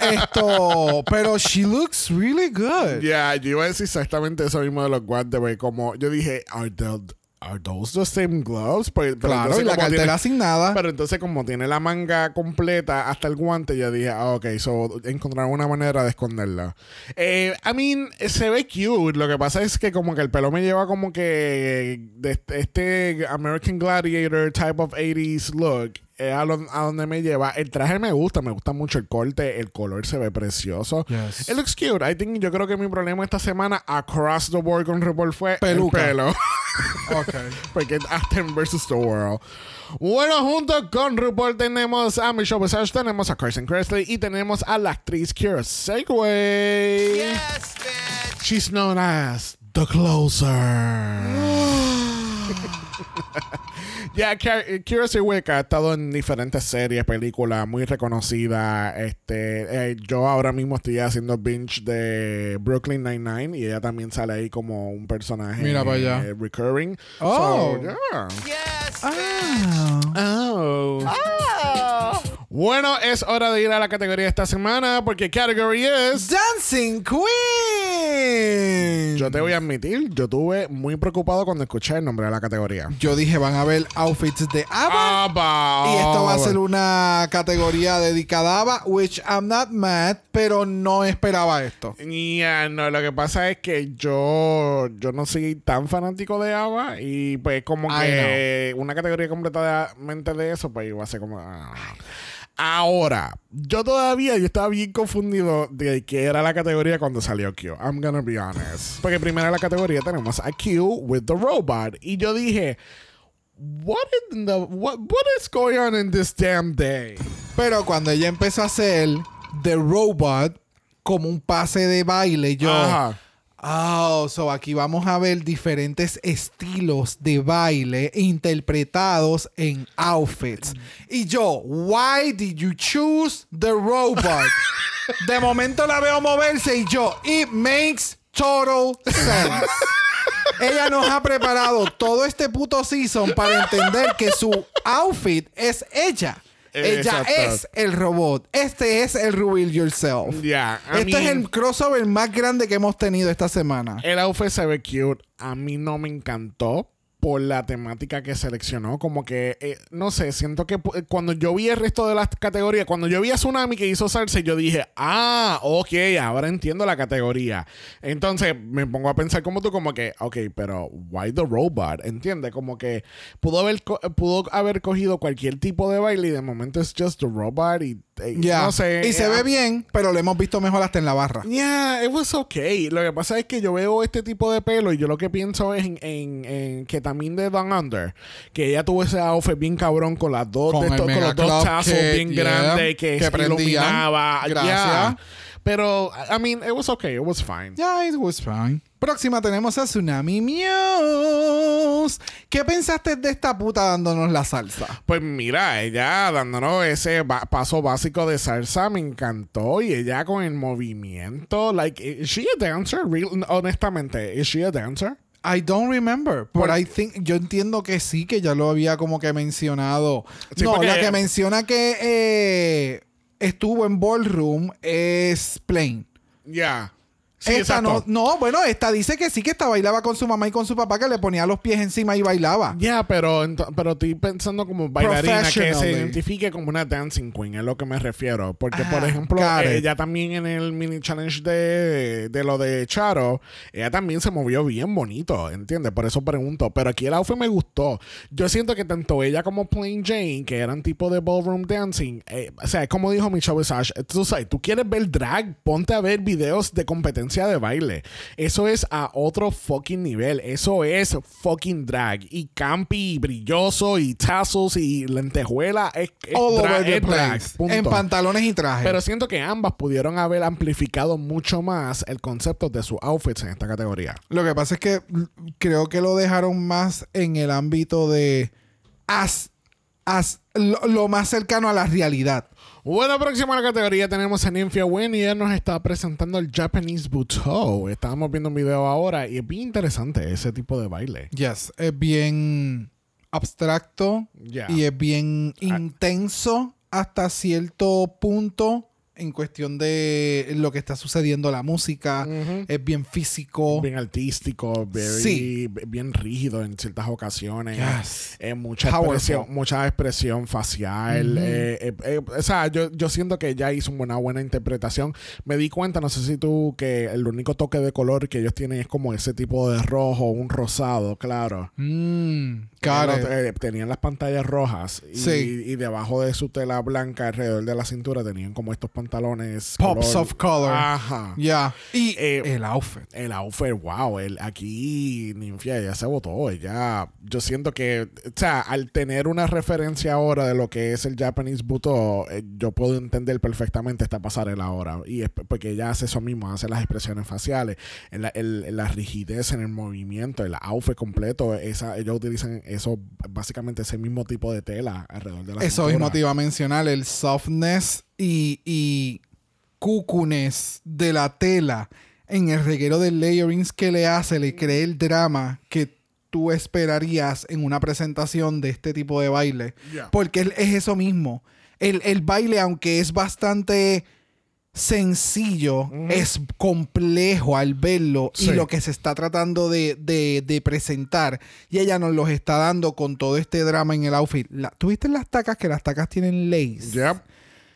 [SPEAKER 3] Esto, pero she looks really good.
[SPEAKER 2] Ya, yo iba a decir exactamente eso mismo de los guantes, güey. Como yo dije, ¿Are, the- are those the same gloves? Pues, pero
[SPEAKER 3] Claro,
[SPEAKER 2] entonces
[SPEAKER 3] y la
[SPEAKER 2] como
[SPEAKER 3] cartera
[SPEAKER 2] tiene-
[SPEAKER 3] sin nada.
[SPEAKER 2] Pero entonces, como tiene la manga completa hasta el guante, yo dije, ah, ok, so encontraron una manera de esconderla. Eh, I mean, se ve cute. Lo que pasa es que, como que el pelo me lleva como que de este- este American Gladiator type of 80s look. A, lo- a donde me lleva. El traje me gusta, me gusta mucho el corte, el color se ve precioso.
[SPEAKER 3] Yes.
[SPEAKER 2] It looks cute. I think, yo creo que mi problema esta semana, across the board con RuPaul fue
[SPEAKER 3] Peluca.
[SPEAKER 2] el pelo.
[SPEAKER 3] Ok.
[SPEAKER 2] Porque hasta en Versus the World. Bueno, junto con RuPaul tenemos a Michelle Visage, tenemos a Carson Kressley y tenemos a la actriz Kira Segway.
[SPEAKER 1] Yes, bitch.
[SPEAKER 2] She's known as The Closer. Ya, Ki- Kira Sedgwick ha estado en diferentes series, películas muy reconocidas. Este, eh, yo ahora mismo estoy haciendo binge de Brooklyn Nine-Nine y ella también sale ahí como un personaje
[SPEAKER 3] Mira para allá.
[SPEAKER 2] eh, recurring.
[SPEAKER 3] Oh.
[SPEAKER 2] So, yeah.
[SPEAKER 3] Ah.
[SPEAKER 2] Oh. Bueno, es hora de ir a la categoría de esta semana porque category es...
[SPEAKER 3] Dancing Queen.
[SPEAKER 2] Yo te voy a admitir, yo estuve muy preocupado cuando escuché el nombre de la categoría.
[SPEAKER 3] Yo dije, van a ver outfits de ABBA.
[SPEAKER 2] Abba.
[SPEAKER 3] Y esto va a ser una categoría dedicada a ABBA, which I'm not mad, pero no esperaba esto.
[SPEAKER 2] Ya, no, lo que pasa es que yo, yo no soy tan fanático de ABBA y pues como
[SPEAKER 3] I
[SPEAKER 2] que una categoría completamente de eso, pues iba a ser como... ah. Ahora, yo todavía yo estaba bien confundido de qué era la categoría cuando salió Q. I'm gonna be honest. Porque primero en la categoría tenemos a Q with the robot. Y yo dije, what in the what, what is going on in this damn day?
[SPEAKER 3] Pero cuando ella empezó a hacer The Robot como un pase de baile, yo...
[SPEAKER 2] Ajá.
[SPEAKER 3] Oh, so aquí vamos a ver diferentes estilos de baile interpretados en outfits. Y yo, why did you choose the robot? De momento la veo moverse y yo, it makes total sense. Ella nos ha preparado todo este puto season para entender que su outfit es ella. Ella es el robot. Este es el Reveal Yourself.
[SPEAKER 2] Yeah, I
[SPEAKER 3] este es el crossover más grande que hemos tenido esta semana.
[SPEAKER 2] El outfit se ve cute. A mí no me encantó por la temática que seleccionó. Como que, eh, no sé, siento que pu- cuando yo vi el resto de las categorías, cuando yo vi a Tsunami que hizo salsa, yo dije, ah, ok, ahora entiendo la categoría. Entonces me pongo a pensar como tú, como que, ok, pero why the robot? ¿Entiendes? Como que pudo haber, co- pudo haber cogido cualquier tipo de baile y de momento es just the robot y, eh, no sé.
[SPEAKER 3] y se
[SPEAKER 2] eh,
[SPEAKER 3] ve bien, pero lo hemos visto mejor hasta en la barra.
[SPEAKER 2] Yeah, it was okay. Lo que pasa es que yo veo este tipo de pelo y yo lo que pienso es en, en, en que también de Down Under, que ella tuvo ese outfit bien cabrón con las dos,
[SPEAKER 3] Con
[SPEAKER 2] de estos- con los dos tazos
[SPEAKER 3] kit,
[SPEAKER 2] bien
[SPEAKER 3] yeah,
[SPEAKER 2] grandes que,
[SPEAKER 3] que prendían.
[SPEAKER 2] iluminaba.
[SPEAKER 3] Gracias.
[SPEAKER 2] Yeah. Pero, I mean, it was okay. It was fine.
[SPEAKER 3] Yeah, it was fine. Próxima tenemos a Tsunami Muse. ¿Qué pensaste de esta puta dándonos la salsa?
[SPEAKER 2] Pues mira, ella dándonos ese paso básico de salsa me encantó y ella con el movimiento, like, is she a dancer? Real- honestamente, is she a dancer?
[SPEAKER 3] I don't remember, but I think yo entiendo que sí, que ya lo había como que mencionado.
[SPEAKER 2] Sí,
[SPEAKER 3] no,
[SPEAKER 2] porque-
[SPEAKER 3] la que menciona que eh, estuvo en ballroom es Plain.
[SPEAKER 2] Yeah. Sí,
[SPEAKER 3] esta
[SPEAKER 2] exacto.
[SPEAKER 3] no, no, bueno, esta dice que sí que esta bailaba con su mamá y con su papá que le ponía los pies encima y bailaba.
[SPEAKER 2] Ya, pero, ento- pero estoy pensando como bailarina que se identifique como una dancing queen, es lo que me refiero. Porque, por
[SPEAKER 3] Ah,
[SPEAKER 2] ejemplo, ella también en el mini challenge de, de lo de Charo, ella también se movió bien bonito, ¿entiendes? Por eso pregunto. Pero aquí el outfit me gustó. Yo siento que tanto ella como Plain Jane, que eran tipo de ballroom dancing, eh, o sea, como dijo Michelle Visage, tú sabes, tú quieres ver drag, ponte a ver videos de competencia de baile. Eso es a otro fucking nivel. Eso es fucking drag. Y campi, y brilloso, y tassels, y lentejuela. Es, es
[SPEAKER 3] All
[SPEAKER 2] drag,
[SPEAKER 3] over the
[SPEAKER 2] es drag.
[SPEAKER 3] En pantalones y trajes.
[SPEAKER 2] Pero siento que ambas pudieron haber amplificado mucho más el concepto de sus outfits en esta categoría.
[SPEAKER 3] Lo que pasa es que creo que lo dejaron más en el ámbito de as, as- lo, lo más cercano a la realidad.
[SPEAKER 2] Bueno, próximo a la categoría tenemos a Nymphia Wynn y ella nos está presentando el Japanese Butoh. Estábamos viendo un video ahora y es bien interesante ese tipo de baile.
[SPEAKER 3] Yes, es bien abstracto y es bien intenso hasta cierto punto en cuestión de lo que está sucediendo la música. Es bien físico.
[SPEAKER 2] Bien artístico, very-
[SPEAKER 3] Sí.
[SPEAKER 2] bien rígido en ciertas ocasiones.
[SPEAKER 3] Yes.
[SPEAKER 2] Eh, mucha, expresión, mucha expresión facial. eh, eh, eh, o sea, yo, yo siento que ella hizo una buena interpretación. Me di cuenta, no sé si tú, que el único toque de color que ellos tienen es como ese tipo de rojo, un rosado, claro.
[SPEAKER 3] Mm, got
[SPEAKER 2] Tenían, las pantallas rojas y,
[SPEAKER 3] Sí.
[SPEAKER 2] y debajo de su tela blanca alrededor de la cintura tenían como estos pantalones.
[SPEAKER 3] Pops
[SPEAKER 2] color-
[SPEAKER 3] of color.
[SPEAKER 2] Ajá.
[SPEAKER 3] Ya. Y
[SPEAKER 2] Eh,
[SPEAKER 3] el outfit.
[SPEAKER 2] El outfit, wow, el, aquí Ninfia ya se votó, ella, yo siento que, o sea, al tener una referencia ahora de lo que es el Japanese Buto, eh, yo puedo entender perfectamente esta pasarela ahora, y es porque ella hace eso mismo, hace las expresiones faciales, en la, el- en la rigidez en el movimiento, el outfit completo, esa, ellos utilizan eso, básicamente ese mismo tipo de tela alrededor de la
[SPEAKER 3] Eso mismo te iba a mencionar, el softness y, y cucunes de la tela en el reguero de layerings que le hace, le crea el drama que tú esperarías en una presentación de este tipo de baile.
[SPEAKER 2] Yeah.
[SPEAKER 3] Porque es, es eso mismo. El, el baile, aunque es bastante sencillo, es complejo al verlo
[SPEAKER 2] Sí.
[SPEAKER 3] y lo que se está tratando de, de- de presentar. Y ella nos los está dando con todo este drama en el outfit. La- ¿Tuviste las tacas? Que las tacas tienen lace.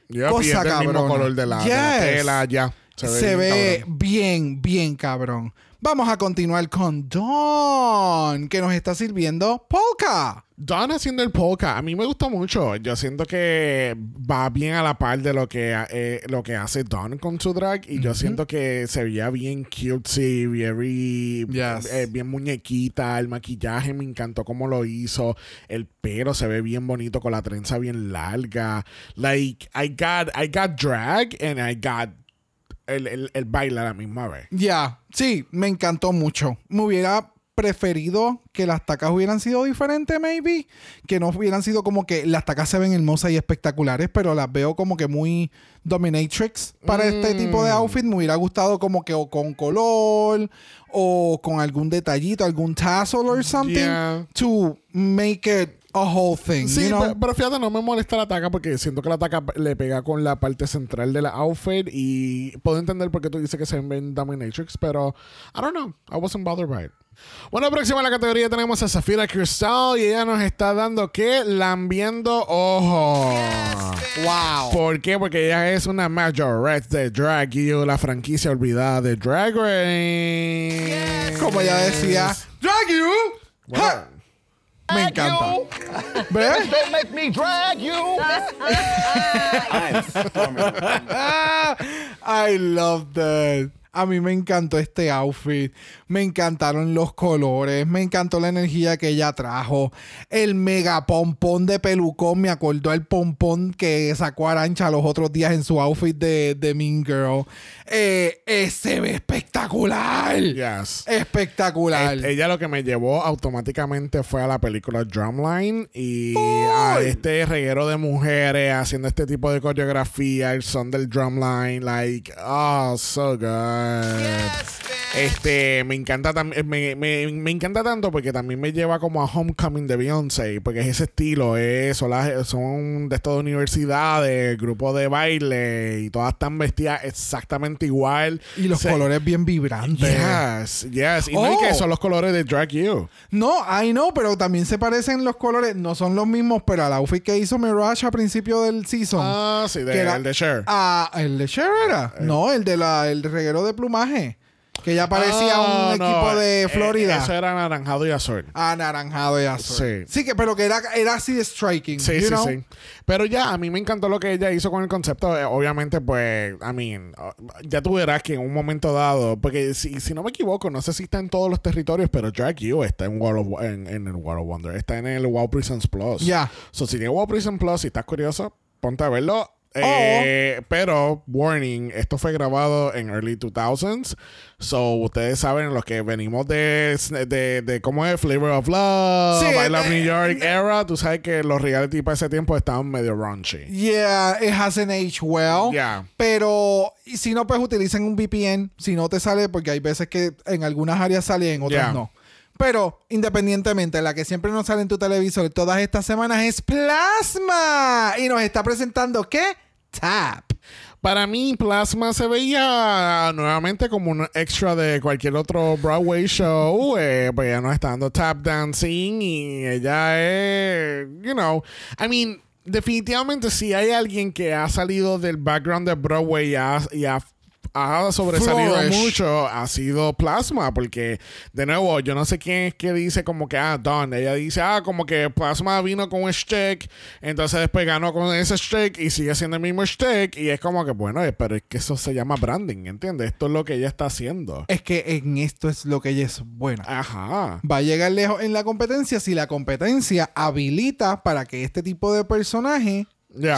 [SPEAKER 2] Yep,
[SPEAKER 3] Cosa
[SPEAKER 2] y es del mismo
[SPEAKER 3] cabrona.
[SPEAKER 2] color de la, de la
[SPEAKER 3] Yes.
[SPEAKER 2] tela, ya.
[SPEAKER 3] Se ve
[SPEAKER 2] cabrón.
[SPEAKER 3] bien, bien cabrón. Vamos a continuar con Dawn, que nos está sirviendo polka.
[SPEAKER 2] Don haciendo el polka, a mí me gusta mucho. Yo siento que va bien a la par de lo que, eh, lo que hace Don con su drag. Y yo siento que se veía bien cutesy, very,
[SPEAKER 3] Yes.
[SPEAKER 2] eh, bien muñequita. El maquillaje me encantó cómo lo hizo. El pelo se ve bien bonito con la trenza bien larga. Like, I got, I got drag and I got el, el, el baile a la misma vez.
[SPEAKER 3] Ya, sí, me encantó mucho. Me hubiera preferido que las tacas hubieran sido diferentes, maybe. Que no hubieran sido como que las tacas se ven hermosas y espectaculares, pero las veo como que muy dominatrix para este tipo
[SPEAKER 2] Mm.
[SPEAKER 3] de outfit. Me hubiera gustado como que o con color o con algún detallito, algún tassel or something
[SPEAKER 2] Yeah.
[SPEAKER 3] to make it a whole thing.
[SPEAKER 2] Sí,
[SPEAKER 3] you know?
[SPEAKER 2] pe- pero fíjate, no me molesta la taca porque siento que la taca le pega con la parte central de la outfit y puedo entender por qué tú dices que se ven dominatrix, pero I don't know. I wasn't bothered by it. Bueno, próxima en la categoría tenemos a Zafira Crystal y ella nos está dando que lambiendo ojo. wow. ¿Por qué? Porque ella es una majorette de Drag You, la franquicia olvidada de Drag Race.
[SPEAKER 3] Como ella decía, Drag you.
[SPEAKER 2] Bueno.
[SPEAKER 3] Me encanta. ¿Ves?
[SPEAKER 10] Let me drag you.
[SPEAKER 3] I love that. A mí me encantó este outfit. Me encantaron los colores. Me encantó la energía que ella trajo. El mega pompón de pelucón. Me acordó el pompón que sacó Arancha los otros días en su outfit de, de Mean Girl. Eh, eh, se ve espectacular.
[SPEAKER 2] yes.
[SPEAKER 3] Espectacular.
[SPEAKER 2] Eh, ella lo que me llevó automáticamente fue a la película Drumline y a este reguero de mujeres haciendo este tipo de coreografía, el son del Drumline, like, oh, so good. este, me encanta también, me, me- me encanta tanto porque también me lleva como a Homecoming de Beyoncé, porque es ese estilo, es, son, las- son de estas universidades, grupo de baile y todas están vestidas exactamente igual.
[SPEAKER 3] y los
[SPEAKER 2] Se-
[SPEAKER 3] colores bien vibrantes.
[SPEAKER 2] Yes, yes. Y no es
[SPEAKER 3] Oh.
[SPEAKER 2] que son los colores de Drag You.
[SPEAKER 3] No, I know, pero también se parecen los colores. No son los mismos, pero al outfit que hizo Mirage a principio del season.
[SPEAKER 2] Ah, sí, de-
[SPEAKER 3] que era-
[SPEAKER 2] el de Cher.
[SPEAKER 3] Ah, ¿el de Cher era? No, el de la, el reguero de plumaje. Que ya parecía un
[SPEAKER 2] no,
[SPEAKER 3] equipo de
[SPEAKER 2] eh,
[SPEAKER 3] Florida.
[SPEAKER 2] Eso era anaranjado y azul.
[SPEAKER 3] Anaranjado y azul.
[SPEAKER 2] Sí.
[SPEAKER 3] Sí, que, pero que era, era así de striking.
[SPEAKER 2] Sí, sí,
[SPEAKER 3] know?
[SPEAKER 2] sí. Pero ya, a mí me encantó lo que ella hizo con el concepto. Eh, obviamente, pues, I mean, uh, ya tú verás que en un momento dado, porque si, si no me equivoco, no sé si está en todos los territorios, pero Drag You está en, World of- en, en el World of Wonder, está en el Wow Prisons Plus.
[SPEAKER 3] Ya.
[SPEAKER 2] So, si tienes Wow Prison Plus y estás curioso, ponte a verlo. Eh, pero, warning, esto fue grabado en early 2000s. So, ustedes saben los que venimos de, de, de cómo es Flavor of Love,
[SPEAKER 3] Sí,
[SPEAKER 2] I Love
[SPEAKER 3] eh,
[SPEAKER 2] New York era. Tú sabes que los reality para ese tiempo estaban medio raunchy.
[SPEAKER 3] Yeah, it hasn't aged well.
[SPEAKER 2] Yeah.
[SPEAKER 3] Pero si no, pues utilicen un VPN. Si no te sale, porque hay veces que en algunas áreas sale y en otras
[SPEAKER 2] Yeah.
[SPEAKER 3] no. Pero independientemente, la que siempre nos sale en tu televisor todas estas semanas es Plasma. Y nos está presentando ¿qué? Tap.
[SPEAKER 2] Para mí, Plasma se veía nuevamente como un extra de cualquier otro Broadway show. Eh, pues ella nos está dando tap dancing y ella es, you know, I mean, definitivamente si hay alguien que ha salido del background de Broadway y ha, y ha ha sobresalido
[SPEAKER 3] Flourish.
[SPEAKER 2] mucho ha sido Plasma, porque de nuevo, yo no sé quién es que dice como que, ah, Dawn, ella dice, ah, como que Plasma vino con un stick, entonces después ganó con ese stick y sigue siendo el mismo stick, y es como que, bueno, eh, pero es que eso se llama branding, ¿entiendes? Esto es lo que ella está haciendo.
[SPEAKER 3] Es que en esto es lo que ella es buena.
[SPEAKER 2] Ajá.
[SPEAKER 3] Va a llegar lejos en la competencia si la competencia habilita para que este tipo de personaje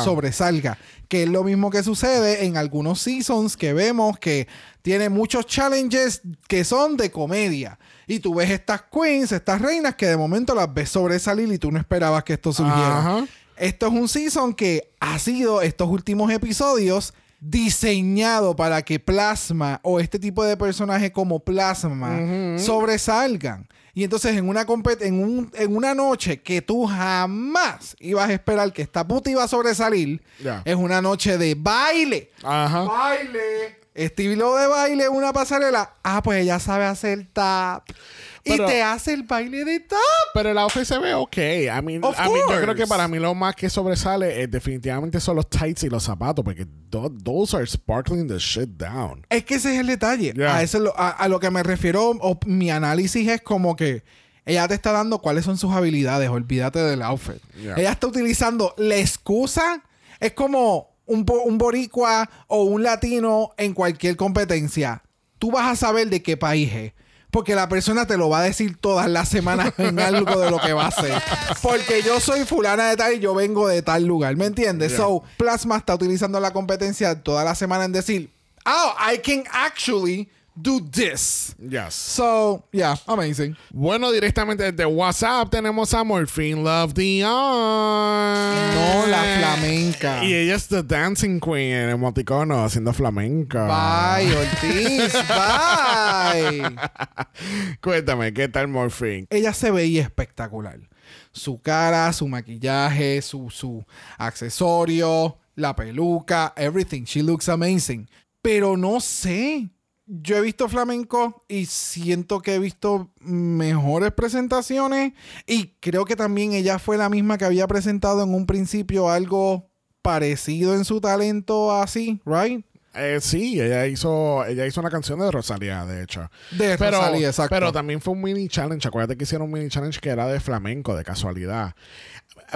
[SPEAKER 3] Sobresalga. Que es lo mismo que sucede en algunos seasons que vemos que tiene muchos challenges que son de comedia. Y tú ves estas queens, estas reinas que de momento las ves sobresalir y tú no esperabas que esto surgiera. Esto es un season que ha sido estos últimos episodios diseñado para que Plasma o este tipo de personaje como Plasma sobresalgan. Y entonces en una, compet- en, un- en una noche que tú jamás ibas a esperar que esta puta iba a sobresalir, es una noche de baile.
[SPEAKER 2] Ajá.
[SPEAKER 3] Baile. Estilo de baile, una pasarela. Ah, pues ella sabe hacer tap.
[SPEAKER 2] Pero-
[SPEAKER 3] y te hace el baile de tap.
[SPEAKER 2] Pero el outfit se ve ok. I mean,
[SPEAKER 3] Of
[SPEAKER 2] I mean, yo creo que para mí lo más que sobresale es definitivamente son los tights y los zapatos, porque tho- those are sparkling the shit down.
[SPEAKER 3] Es que ese es el detalle.
[SPEAKER 2] Yeah.
[SPEAKER 3] A, eso a, a lo que me refiero, o mi análisis es como que ella te está dando cuáles son sus habilidades. Olvídate del outfit.
[SPEAKER 2] Yeah.
[SPEAKER 3] Ella está utilizando la excusa. Es como un, un boricua o un latino en cualquier competencia. Tú vas a saber de qué país es. Porque la persona te lo va a decir todas las semanas en algo de lo que va a hacer. Porque yo soy fulana de tal y yo vengo de tal lugar. ¿Me entiendes? So, Plasma está utilizando la competencia toda la semana en decir, oh, I can actually do this.
[SPEAKER 2] Yes.
[SPEAKER 3] So, yeah, amazing.
[SPEAKER 2] Bueno, directamente desde WhatsApp tenemos a Morphine Love Dion.
[SPEAKER 3] No, la flamenca.
[SPEAKER 2] Y ella es The Dancing Queen en emoticono haciendo flamenca.
[SPEAKER 3] Bye, Ortiz. Bye.
[SPEAKER 2] Cuéntame, ¿qué tal Morphine?
[SPEAKER 3] ella se veía espectacular. Su cara, su maquillaje, su, su accesorio, la peluca, everything. She looks amazing. Pero no sé. Yo he visto flamenco y siento que he visto mejores presentaciones. Y creo que también ella fue la misma que había presentado en un principio algo parecido en su talento así, ¿right?
[SPEAKER 2] Eh, sí, ella hizo, ella hizo una canción de Rosalía, de hecho.
[SPEAKER 3] De
[SPEAKER 2] pero,
[SPEAKER 3] Rosalía, exacto.
[SPEAKER 2] Pero también fue un mini challenge. Acuérdate que hicieron un mini challenge que era de flamenco, de casualidad.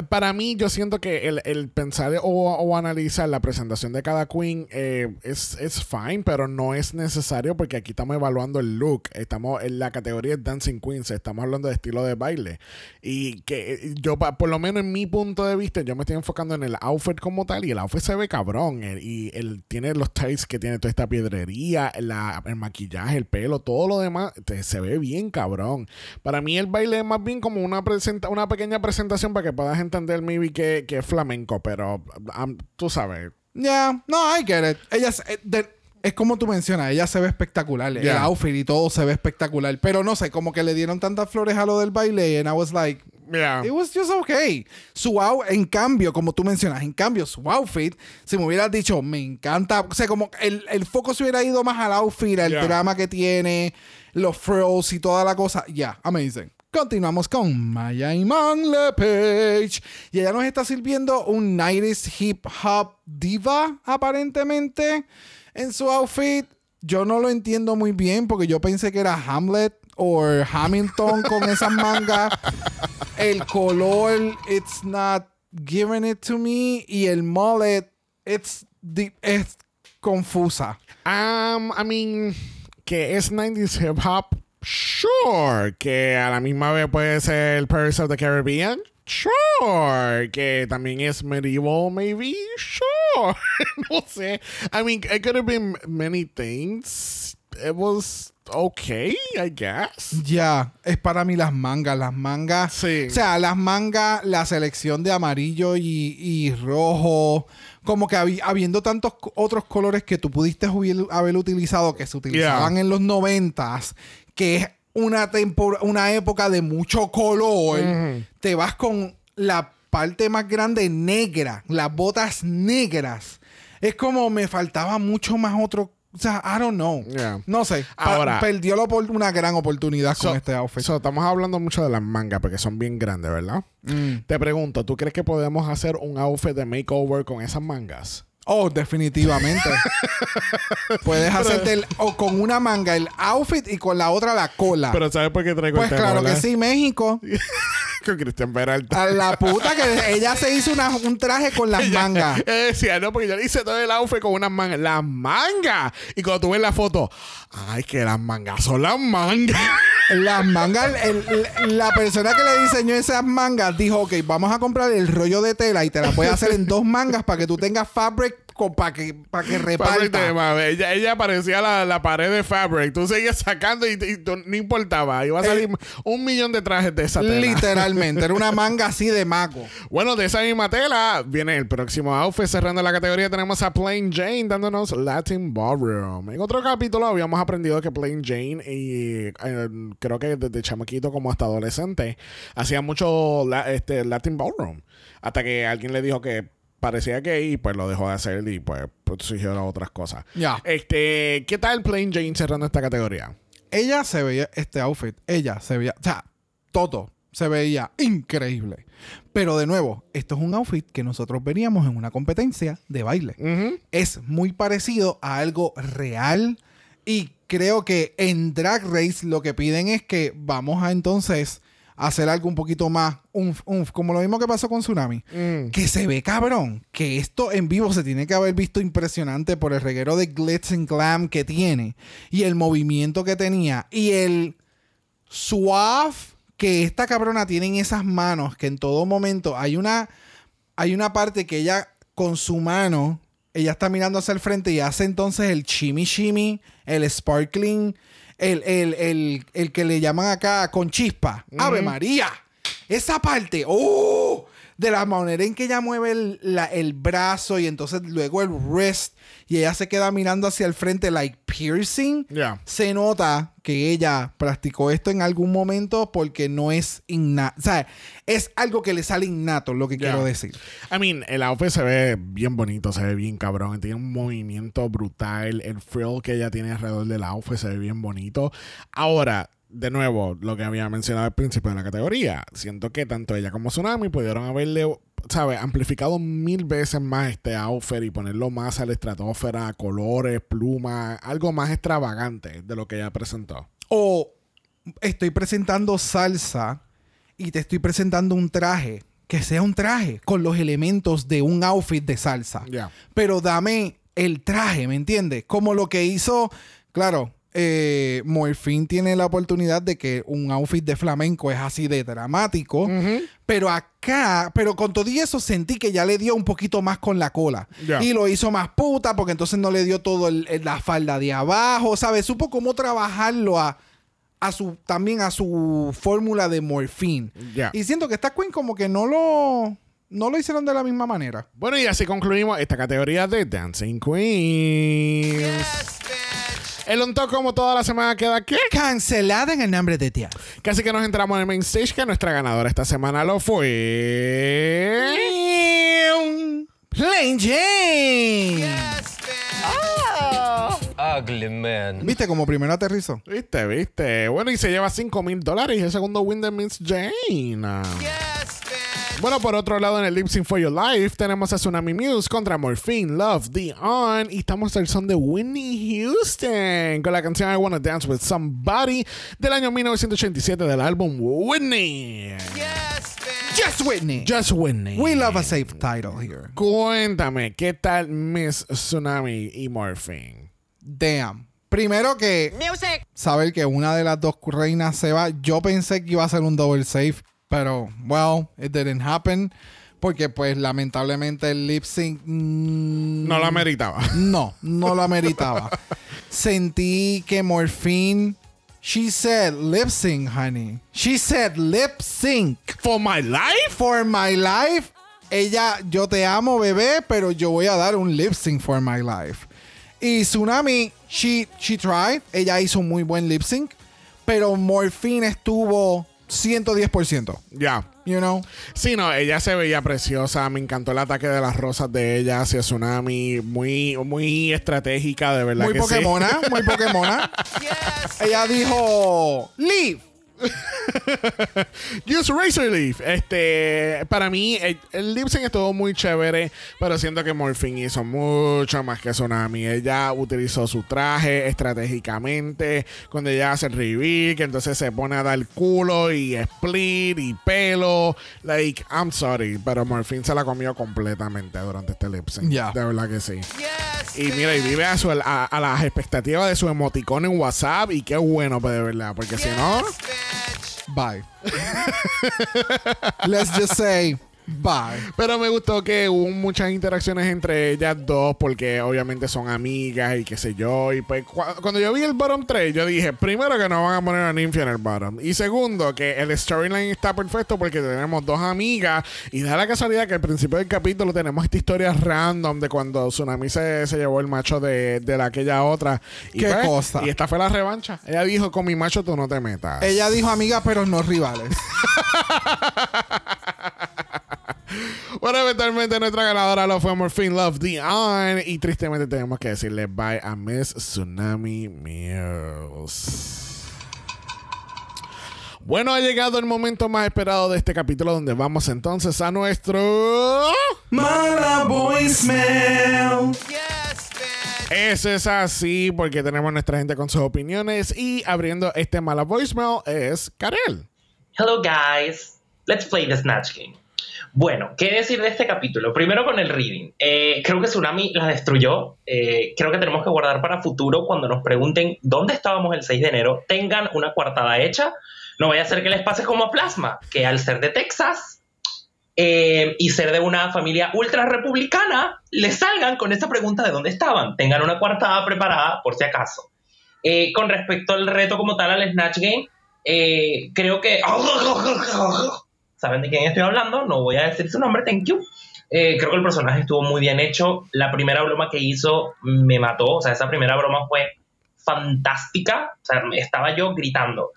[SPEAKER 2] Para mí, yo siento que el, el pensar o, o analizar la presentación de cada queen eh, es, es fine, pero no es necesario porque aquí estamos evaluando el look. Estamos en la categoría de Dancing Queens, estamos hablando de estilo de baile. Y que eh, yo, por lo menos en mi punto de vista, yo me estoy enfocando en el outfit como tal y el outfit se ve cabrón. y él tiene los tights que tiene toda esta piedrería, la- el maquillaje, el pelo, todo lo demás, se ve bien cabrón. Para mí el baile es más bien como una, presenta una pequeña presentación para que puedas entender maybe que, que es flamenco, pero um, tú sabes.
[SPEAKER 3] Ya, no, I get it. Ella es, eh, de- es como tú mencionas, ella se ve espectacular. El
[SPEAKER 2] Yeah.
[SPEAKER 3] outfit y todo se ve espectacular. Pero no sé, como que le dieron tantas flores a lo del baile and I was like,
[SPEAKER 2] Yeah.
[SPEAKER 3] it was just okay. Su out, en cambio, como tú mencionas, en cambio, su outfit, si me hubieras dicho, me encanta, o sea, como el, el foco se hubiera ido más al outfit, al
[SPEAKER 2] Yeah.
[SPEAKER 3] drama que tiene, los frills y toda la cosa. Ya, amazing. Continuamos con Maya Iman Lepage. Y ella nos está sirviendo un 90s hip hop diva, aparentemente, en su outfit. Yo no lo entiendo muy bien porque yo pensé que era Hamlet o Hamilton con esas mangas. El color, it's not giving it to me. Y el mullet, it's di- es confusa.
[SPEAKER 2] Um, I mean, que es 90s hip hop, sure. Que a la misma vez puede ser Pirates of the Caribbean, sure. Que también es medieval, maybe, sure. no sé. I mean, it could have been many things. It was okay, I guess.
[SPEAKER 3] Ya, es para mí las mangas. Las mangas.
[SPEAKER 2] Sí.
[SPEAKER 3] O sea, las mangas, la selección de amarillo y, y rojo. Como que habi- habiendo tantos otros colores que tú pudiste haber utilizado, que se utilizaban en los noventas, que es una, una época de mucho color, te vas con la parte más grande negra, las botas negras. Es como me faltaba mucho más otro. O sea, I don't know.
[SPEAKER 2] Yeah.
[SPEAKER 3] No sé.
[SPEAKER 2] Ahora-
[SPEAKER 3] perdió la una gran oportunidad con este outfit.
[SPEAKER 2] so, estamos hablando mucho de las mangas porque son bien grandes, ¿verdad?
[SPEAKER 3] Mm.
[SPEAKER 2] Te pregunto, ¿tú crees que podemos hacer un outfit de makeover con esas mangas?
[SPEAKER 3] Oh, definitivamente. Puedes hacerte el, o con una manga el outfit y con la otra la cola.
[SPEAKER 2] Pero ¿sabes por qué traigo
[SPEAKER 3] pues
[SPEAKER 2] el
[SPEAKER 3] claro que sí, México.
[SPEAKER 2] Con Cristian Peralta.
[SPEAKER 3] A la puta que ella se hizo una- un traje con las
[SPEAKER 2] Ella-
[SPEAKER 3] mangas.
[SPEAKER 2] ella decía, no, porque yo le hice todo el outfit con unas mangas. Las mangas. Y cuando tú ves la foto, ay, que las mangas son las mangas.
[SPEAKER 3] Las mangas, el- la persona que le diseñó esas mangas dijo, ok, vamos a comprar el rollo de tela y te la puedes hacer en dos mangas para que tú tengas fabric para que, para que reparta.
[SPEAKER 2] mame. Ella, ella parecía la, la pared de Fabric. Tú seguías sacando y, y tú- no importaba. Iba a salir un millón de trajes de esa tela.
[SPEAKER 3] Literalmente, era una manga así de mago.
[SPEAKER 2] Bueno, de esa misma tela viene el próximo outfit. Cerrando la categoría tenemos a Plain Jane dándonos Latin Ballroom. En otro capítulo habíamos aprendido que Plain Jane, y eh, creo que desde chamaquito como hasta adolescente, hacía mucho la- este, Latin Ballroom. Hasta que alguien le dijo que parecía gay y pues lo dejó de hacer y pues, pues otras cosas.
[SPEAKER 3] Ya.
[SPEAKER 2] Este, ¿qué tal Plain Jane cerrando esta categoría?
[SPEAKER 3] Ella se veía, este outfit, ella se veía, o sea, todo se veía increíble. Pero de nuevo, esto es un outfit que nosotros veríamos en una competencia de baile. Es muy parecido a algo real y creo que en Drag Race lo que piden es que vamos a entonces hacer algo un poquito más, umf, umf, como lo mismo que pasó con Tsunami. Que se ve cabrón, que esto en vivo se tiene que haber visto impresionante por el reguero de glitz and glam que tiene y el movimiento que tenía y el suave que esta cabrona tiene en esas manos, que en todo momento hay una, hay una parte que ella con su mano, ella está mirando hacia el frente y hace entonces el shimmy shimmy, el sparkling, el, el, el, el que le llaman acá con chispa. ¡Ave María! Esa parte, ¡oh! De la manera en que ella mueve el, la- el brazo y entonces luego el wrist y ella se queda mirando hacia el frente, like piercing se nota que ella practicó esto en algún momento porque no es innato. O sea, es algo que le sale innato, lo que quiero decir.
[SPEAKER 2] I mean, el outfit se ve bien bonito, se ve bien cabrón. Tiene un movimiento brutal. El frill que ella tiene alrededor del outfit se ve bien bonito. Ahora, de nuevo, lo que había mencionado al principio de la categoría. Siento que tanto ella como Tsunami pudieron haberle, ¿sabes? Amplificado mil veces más este outfit y ponerlo más a la estratosfera, colores, plumas, algo más extravagante de lo que ella presentó.
[SPEAKER 3] O estoy presentando salsa y te estoy presentando un traje. Que sea un traje con los elementos de un outfit de salsa. Pero dame el traje, ¿me entiendes? Como lo que hizo, claro, eh, Morphine tiene la oportunidad de que un outfit de flamenco es así de dramático. Pero acá, pero con todo y eso sentí que ya le dio un poquito más con la cola. Y lo hizo más puta porque entonces no le dio todo el- el- la falda de abajo, ¿sabes? Supo cómo trabajarlo a, a su, también a su fórmula de Morphine.
[SPEAKER 2] Ya.
[SPEAKER 3] Y siento que esta Queen como que no lo, no lo hicieron de la misma manera.
[SPEAKER 2] Bueno, y así concluimos esta categoría de Dancing Queens. El on top, como toda la semana, queda que
[SPEAKER 3] Cancelada en el nombre de Tía.
[SPEAKER 2] casi que nos entramos en el main stage, que nuestra ganadora esta semana lo fue.
[SPEAKER 3] Plain Jane.
[SPEAKER 9] Ugly man.
[SPEAKER 3] ¿Viste como primero aterrizó?
[SPEAKER 2] Viste, viste. Bueno, y se lleva 5 mil dólares y el segundo win de Miss Jane. Bueno, por otro lado, en el Lip Sync for Your Life tenemos a Tsunami Muse contra Morphine, Love, The On. Y estamos al son de Whitney Houston con la canción I Wanna Dance With Somebody del año 1987 del álbum Whitney.
[SPEAKER 3] Just Whitney.
[SPEAKER 2] Just Whitney.
[SPEAKER 3] We love a safe title here.
[SPEAKER 2] Cuéntame, ¿qué tal Miss Tsunami y Morphine?
[SPEAKER 3] Damn. Primero que saber que una de las dos reinas se va. Yo pensé que iba a ser un double safe, pero well, it didn't happen. Porque pues lamentablemente el lip sync mm,
[SPEAKER 2] No la meritaba.
[SPEAKER 3] no, no lo ameritaba. Sentí que Morphine She said lip sync, honey. She said lip sync.
[SPEAKER 2] For my life?
[SPEAKER 3] For my life. Ella, yo te amo, bebé, pero yo voy a dar un lip sync for my life. Y Tsunami, she, she tried. Ella hizo un muy buen lip sync. Pero Morphine estuvo 110%.
[SPEAKER 2] Ya.
[SPEAKER 3] You know?
[SPEAKER 2] Sí, no, ella se veía preciosa. Me encantó el ataque de las rosas de ella hacia Tsunami. Muy, muy estratégica, de verdad
[SPEAKER 3] Muy
[SPEAKER 2] que sí.
[SPEAKER 3] Pokémona, muy Pokémona. Ella dijo, leave,
[SPEAKER 2] Use Razor Leaf. Este, para mí, el, el lip sync estuvo muy chévere, pero siento que Morphine hizo mucho más que Tsunami. Ella utilizó su traje estratégicamente. Cuando ella hace el reveal, que entonces se pone a dar culo y split y pelo. Like, I'm sorry, pero Morphine se la comió completamente durante este lip sync.
[SPEAKER 3] Ya.
[SPEAKER 2] De verdad que sí. Y mira, y vive a, su- a, a las expectativas de su emoticón en WhatsApp. Y qué bueno, pues de verdad, porque si no.
[SPEAKER 3] Bye. Let's just say bye.
[SPEAKER 2] Pero me gustó que hubo muchas interacciones entre ellas dos porque obviamente son amigas y qué sé yo. Y pues cu- cuando yo vi el bottom 3, yo dije, primero que no van a poner a Nymphia en el bottom. Y segundo, que el storyline está perfecto porque tenemos dos amigas y da la casualidad que al principio del capítulo tenemos esta historia random de cuando Tsunami se, se llevó el macho de, de la aquella otra. Y
[SPEAKER 3] ¿Qué
[SPEAKER 2] pues,
[SPEAKER 3] cosa?
[SPEAKER 2] Y esta fue la revancha. Ella dijo, con mi macho tú no te metas.
[SPEAKER 3] Ella dijo amiga, pero no rivales.
[SPEAKER 2] Bueno, eventualmente nuestra ganadora lo fue Morphine Love Dion. Y tristemente tenemos que decirle bye a Miss Tsunami Mills. Bueno, ha llegado el momento más esperado de este capítulo donde vamos entonces a nuestro...
[SPEAKER 3] Mala voicemail.
[SPEAKER 2] Eso es así porque tenemos nuestra gente con sus opiniones y abriendo este mala voicemail es Karel.
[SPEAKER 10] Hello guys, let's play the Snatch Game. Bueno, ¿qué decir de este capítulo? Primero con el reading. Eh, creo que Tsunami la destruyó. Eh, creo que tenemos que guardar para futuro cuando nos pregunten dónde estábamos el 6 de enero, tengan una coartada hecha. No vaya a ser que les pase como a Plasma, que al ser de Texas eh, y ser de una familia ultra republicana, les salgan con esa pregunta de dónde estaban. Tengan una coartada preparada por si acaso. Eh, con respecto al reto como tal al Snatch Game, eh, creo que... ¿Saben de quién estoy hablando? No voy a decir su nombre, thank you. Eh, creo que el personaje estuvo muy bien hecho. La primera broma que hizo me mató. O sea, esa primera broma fue fantástica. O sea, estaba yo gritando.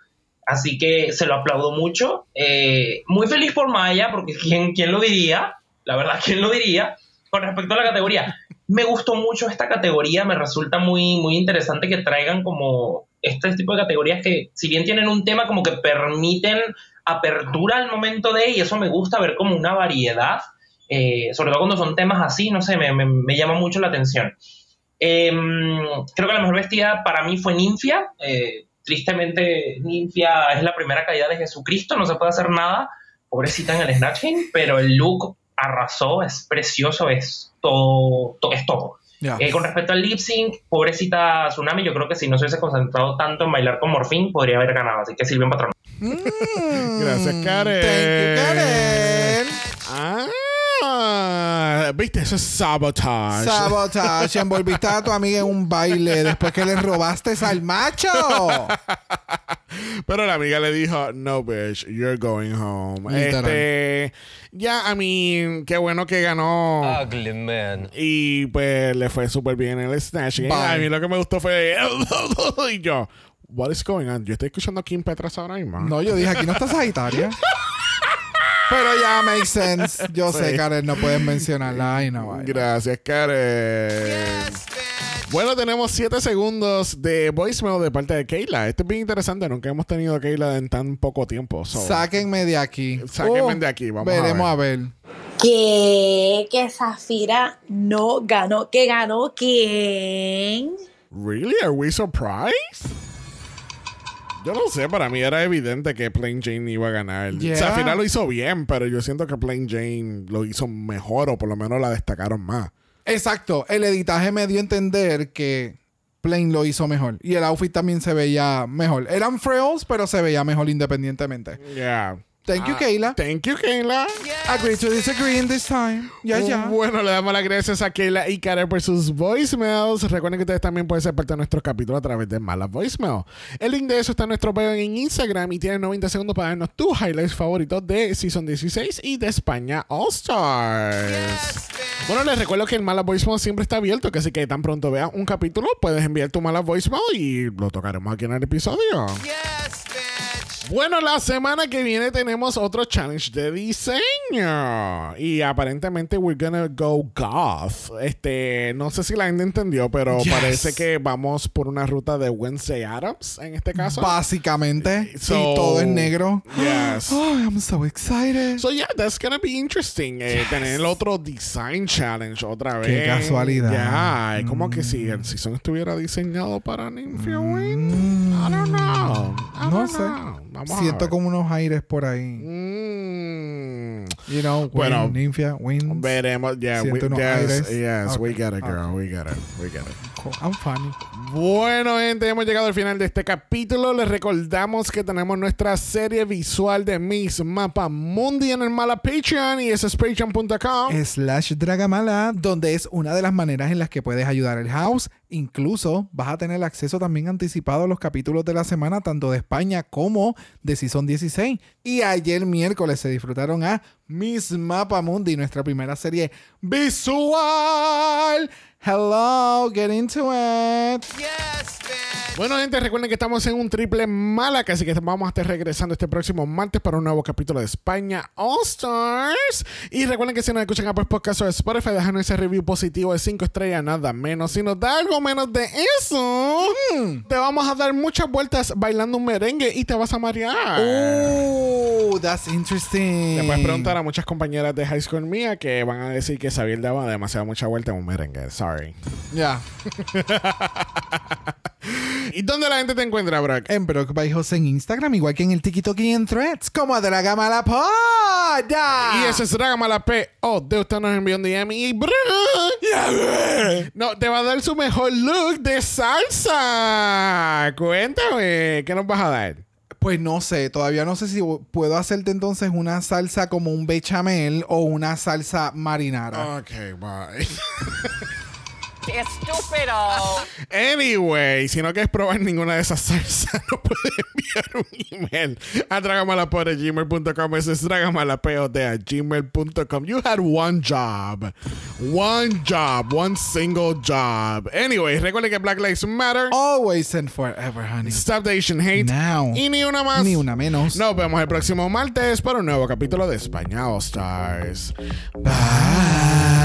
[SPEAKER 10] Así que se lo aplaudo mucho. Eh, muy feliz por Maya, porque ¿quién, ¿quién lo diría? La verdad, ¿quién lo diría? Con respecto a la categoría, me gustó mucho esta categoría. Me resulta muy, muy interesante que traigan como este tipo de categorías que, si bien tienen un tema, como que permiten apertura al momento de, y eso me gusta ver como una variedad, eh, sobre todo cuando son temas así, no sé, me, me- me llama mucho la atención. Em, creo que la mejor vestida para mí fue Ninfia. Eh, tristemente, Ninfia es la primera caída de Jesucristo, no se puede hacer nada. Pobrecita en el Snatch Game, pero el look arrasó, es precioso, es todo, to- es todo.
[SPEAKER 3] Ya.
[SPEAKER 10] Eh, con respecto al lip sync, pobrecita Tsunami, yo creo que si no se hubiese concentrado tanto en bailar con Morphine, podría haber ganado. Así que sirven patrón.
[SPEAKER 2] Gracias, Karel.
[SPEAKER 3] Thank you, Karel.
[SPEAKER 2] Ah, viste, eso es sabotage.
[SPEAKER 3] Sabotage. Envolviste a tu amiga en un baile después que le robaste al macho.
[SPEAKER 2] Pero la amiga le dijo, no, bitch, you're going home.
[SPEAKER 3] Literal.
[SPEAKER 2] Este, ya, a mí, qué bueno que ganó.
[SPEAKER 9] Ugly man.
[SPEAKER 2] Y pues le fue súper bien en el Snatch. A mí lo que me gustó fue. y yo, what is going on? Yo estoy escuchando a Kim Petras ahora mismo.
[SPEAKER 3] No, yo dije, aquí no está Sagitaria. Pero ya makes sense. Yo sé. Karen, no puedes mencionarla. Ay, no, vaya.
[SPEAKER 2] Gracias, Karen. Bueno, tenemos 7 segundos de voicemail de parte de Keila. Esto es bien interesante. Nunca hemos tenido a Keila en tan poco tiempo. So,
[SPEAKER 3] Sáquenme de aquí.
[SPEAKER 2] Sáquenme
[SPEAKER 3] Oh,
[SPEAKER 2] de aquí, vamos a
[SPEAKER 3] Veremos
[SPEAKER 2] ver.
[SPEAKER 3] a ver.
[SPEAKER 6] ¿Qué? Que Zafira no ganó. ¿Que ganó quién?
[SPEAKER 2] ¿Really? ¿Are we surprised? Yo no sé, para mí era evidente que Plain Jane iba a ganar.
[SPEAKER 3] Yeah.
[SPEAKER 2] O sea, al final lo hizo bien, pero yo siento que Plain Jane lo hizo mejor o por lo menos la destacaron más.
[SPEAKER 3] Exacto. El editaje me dio a entender que Plain lo hizo mejor. Y el outfit también se veía mejor. Eran frills, pero se veía mejor independientemente.
[SPEAKER 2] Yeah.
[SPEAKER 3] Thank you,
[SPEAKER 2] Ah,
[SPEAKER 3] Kayla.
[SPEAKER 2] Thank you, Kayla.
[SPEAKER 3] Agree to disagree in this time. Ya, ya.
[SPEAKER 2] Bueno, le damos las gracias a Kayla y Karen por sus voicemails. Recuerden que ustedes también pueden ser parte de nuestro capítulo a través de Malas Voicemail. El link de eso está en nuestro bio en Instagram y tienen 90 segundos para darnos tus highlights favoritos de Season 16 y de España All Stars. Bueno, les recuerdo que el Malas Voicemail siempre está abierto, que así que tan pronto veas un capítulo, puedes enviar tu Malas Voicemail y lo tocaremos aquí en el episodio. Bueno, la semana que viene tenemos otro challenge de diseño. Y aparentemente we're gonna go goth. Este, no sé si la gente entendió, pero
[SPEAKER 3] Yes.
[SPEAKER 2] parece que vamos por una ruta de Wednesday Adams en este caso.
[SPEAKER 3] Básicamente.
[SPEAKER 2] So-
[SPEAKER 3] y todo es negro.
[SPEAKER 2] Yes.
[SPEAKER 3] Oh, I'm so excited.
[SPEAKER 2] So yeah, that's gonna be interesting. Eh, tener el otro design challenge otra vez.
[SPEAKER 3] Qué casualidad.
[SPEAKER 2] Ya, es como que si el season estuviera diseñado para Nymphia Win. I don't know. I
[SPEAKER 3] no
[SPEAKER 2] don't
[SPEAKER 3] sé.
[SPEAKER 2] know. Vamos
[SPEAKER 3] Siento como unos aires por ahí.
[SPEAKER 2] Mm.
[SPEAKER 3] You know,
[SPEAKER 2] Bueno,
[SPEAKER 3] Ninfia, winds.
[SPEAKER 2] Veremos. Yeah, we,
[SPEAKER 3] Siento unos
[SPEAKER 2] yes,
[SPEAKER 3] aires.
[SPEAKER 2] yes, we
[SPEAKER 3] Okay,
[SPEAKER 2] get it, girl.
[SPEAKER 3] okay.
[SPEAKER 2] We get it. We get it.
[SPEAKER 3] I'm funny.
[SPEAKER 2] Bueno, gente, hemos llegado al final de este capítulo. Les recordamos que tenemos nuestra serie visual de Miss Mapa Mundi en el Mala Patreon y eso es patreon.com.
[SPEAKER 3] Slash Dragamala, donde es una de las maneras en las que puedes ayudar al house. Incluso vas a tener acceso también anticipado a los capítulos de la semana, tanto de España como de Season 16. Y ayer miércoles se disfrutaron a Miss Mapa Mundi, nuestra primera serie visual. Hello, get into it.
[SPEAKER 2] Bueno, gente, recuerden que estamos en un triple Malaca, así que vamos a estar regresando este próximo martes para un nuevo capítulo de España All Stars. Y recuerden que si nos escuchan a Apple Podcast o Spotify, dejan ese review positivo de 5 estrellas, nada menos. Si nos da algo menos de eso, te vamos a dar muchas vueltas bailando un merengue y te vas a marear.
[SPEAKER 3] Oh, that's interesting.
[SPEAKER 2] Le puedes preguntar a muchas compañeras de high school mía que van a decir que Xavier daba demasiada mucha vuelta en un merengue. Sorry.
[SPEAKER 3] Ya.
[SPEAKER 2] ¿Y dónde la gente te encuentra, Brock?
[SPEAKER 3] En Brock by Jose en Instagram, igual que en el TikTok y en Threads, como Dragamala Poda.
[SPEAKER 2] Y ese es Dragamala P. Oh, de usted nos envió un DM y Brock. No, te va a dar su mejor look de salsa. Cuéntame, ¿qué nos vas a dar?
[SPEAKER 3] Pues no sé, todavía no sé si puedo hacerte entonces una salsa como un bechamel o una salsa marinara.
[SPEAKER 2] Ok, bye.
[SPEAKER 4] ¡Qué estúpido!
[SPEAKER 2] Anyway, si no quieres probar ninguna de esas salsas, no puedes enviar un email a dragamalapod.gmail.com. Ese es dragamalapod a gmail.com. You had one job. One job. One single job. Anyway, recuerden que Black Lives Matter.
[SPEAKER 3] Always and forever, honey.
[SPEAKER 2] Stop the Asian Hate.
[SPEAKER 3] Now.
[SPEAKER 2] Y ni una más.
[SPEAKER 3] Ni una menos.
[SPEAKER 2] Nos vemos el próximo martes para un nuevo capítulo de España All Stars.
[SPEAKER 3] Bye.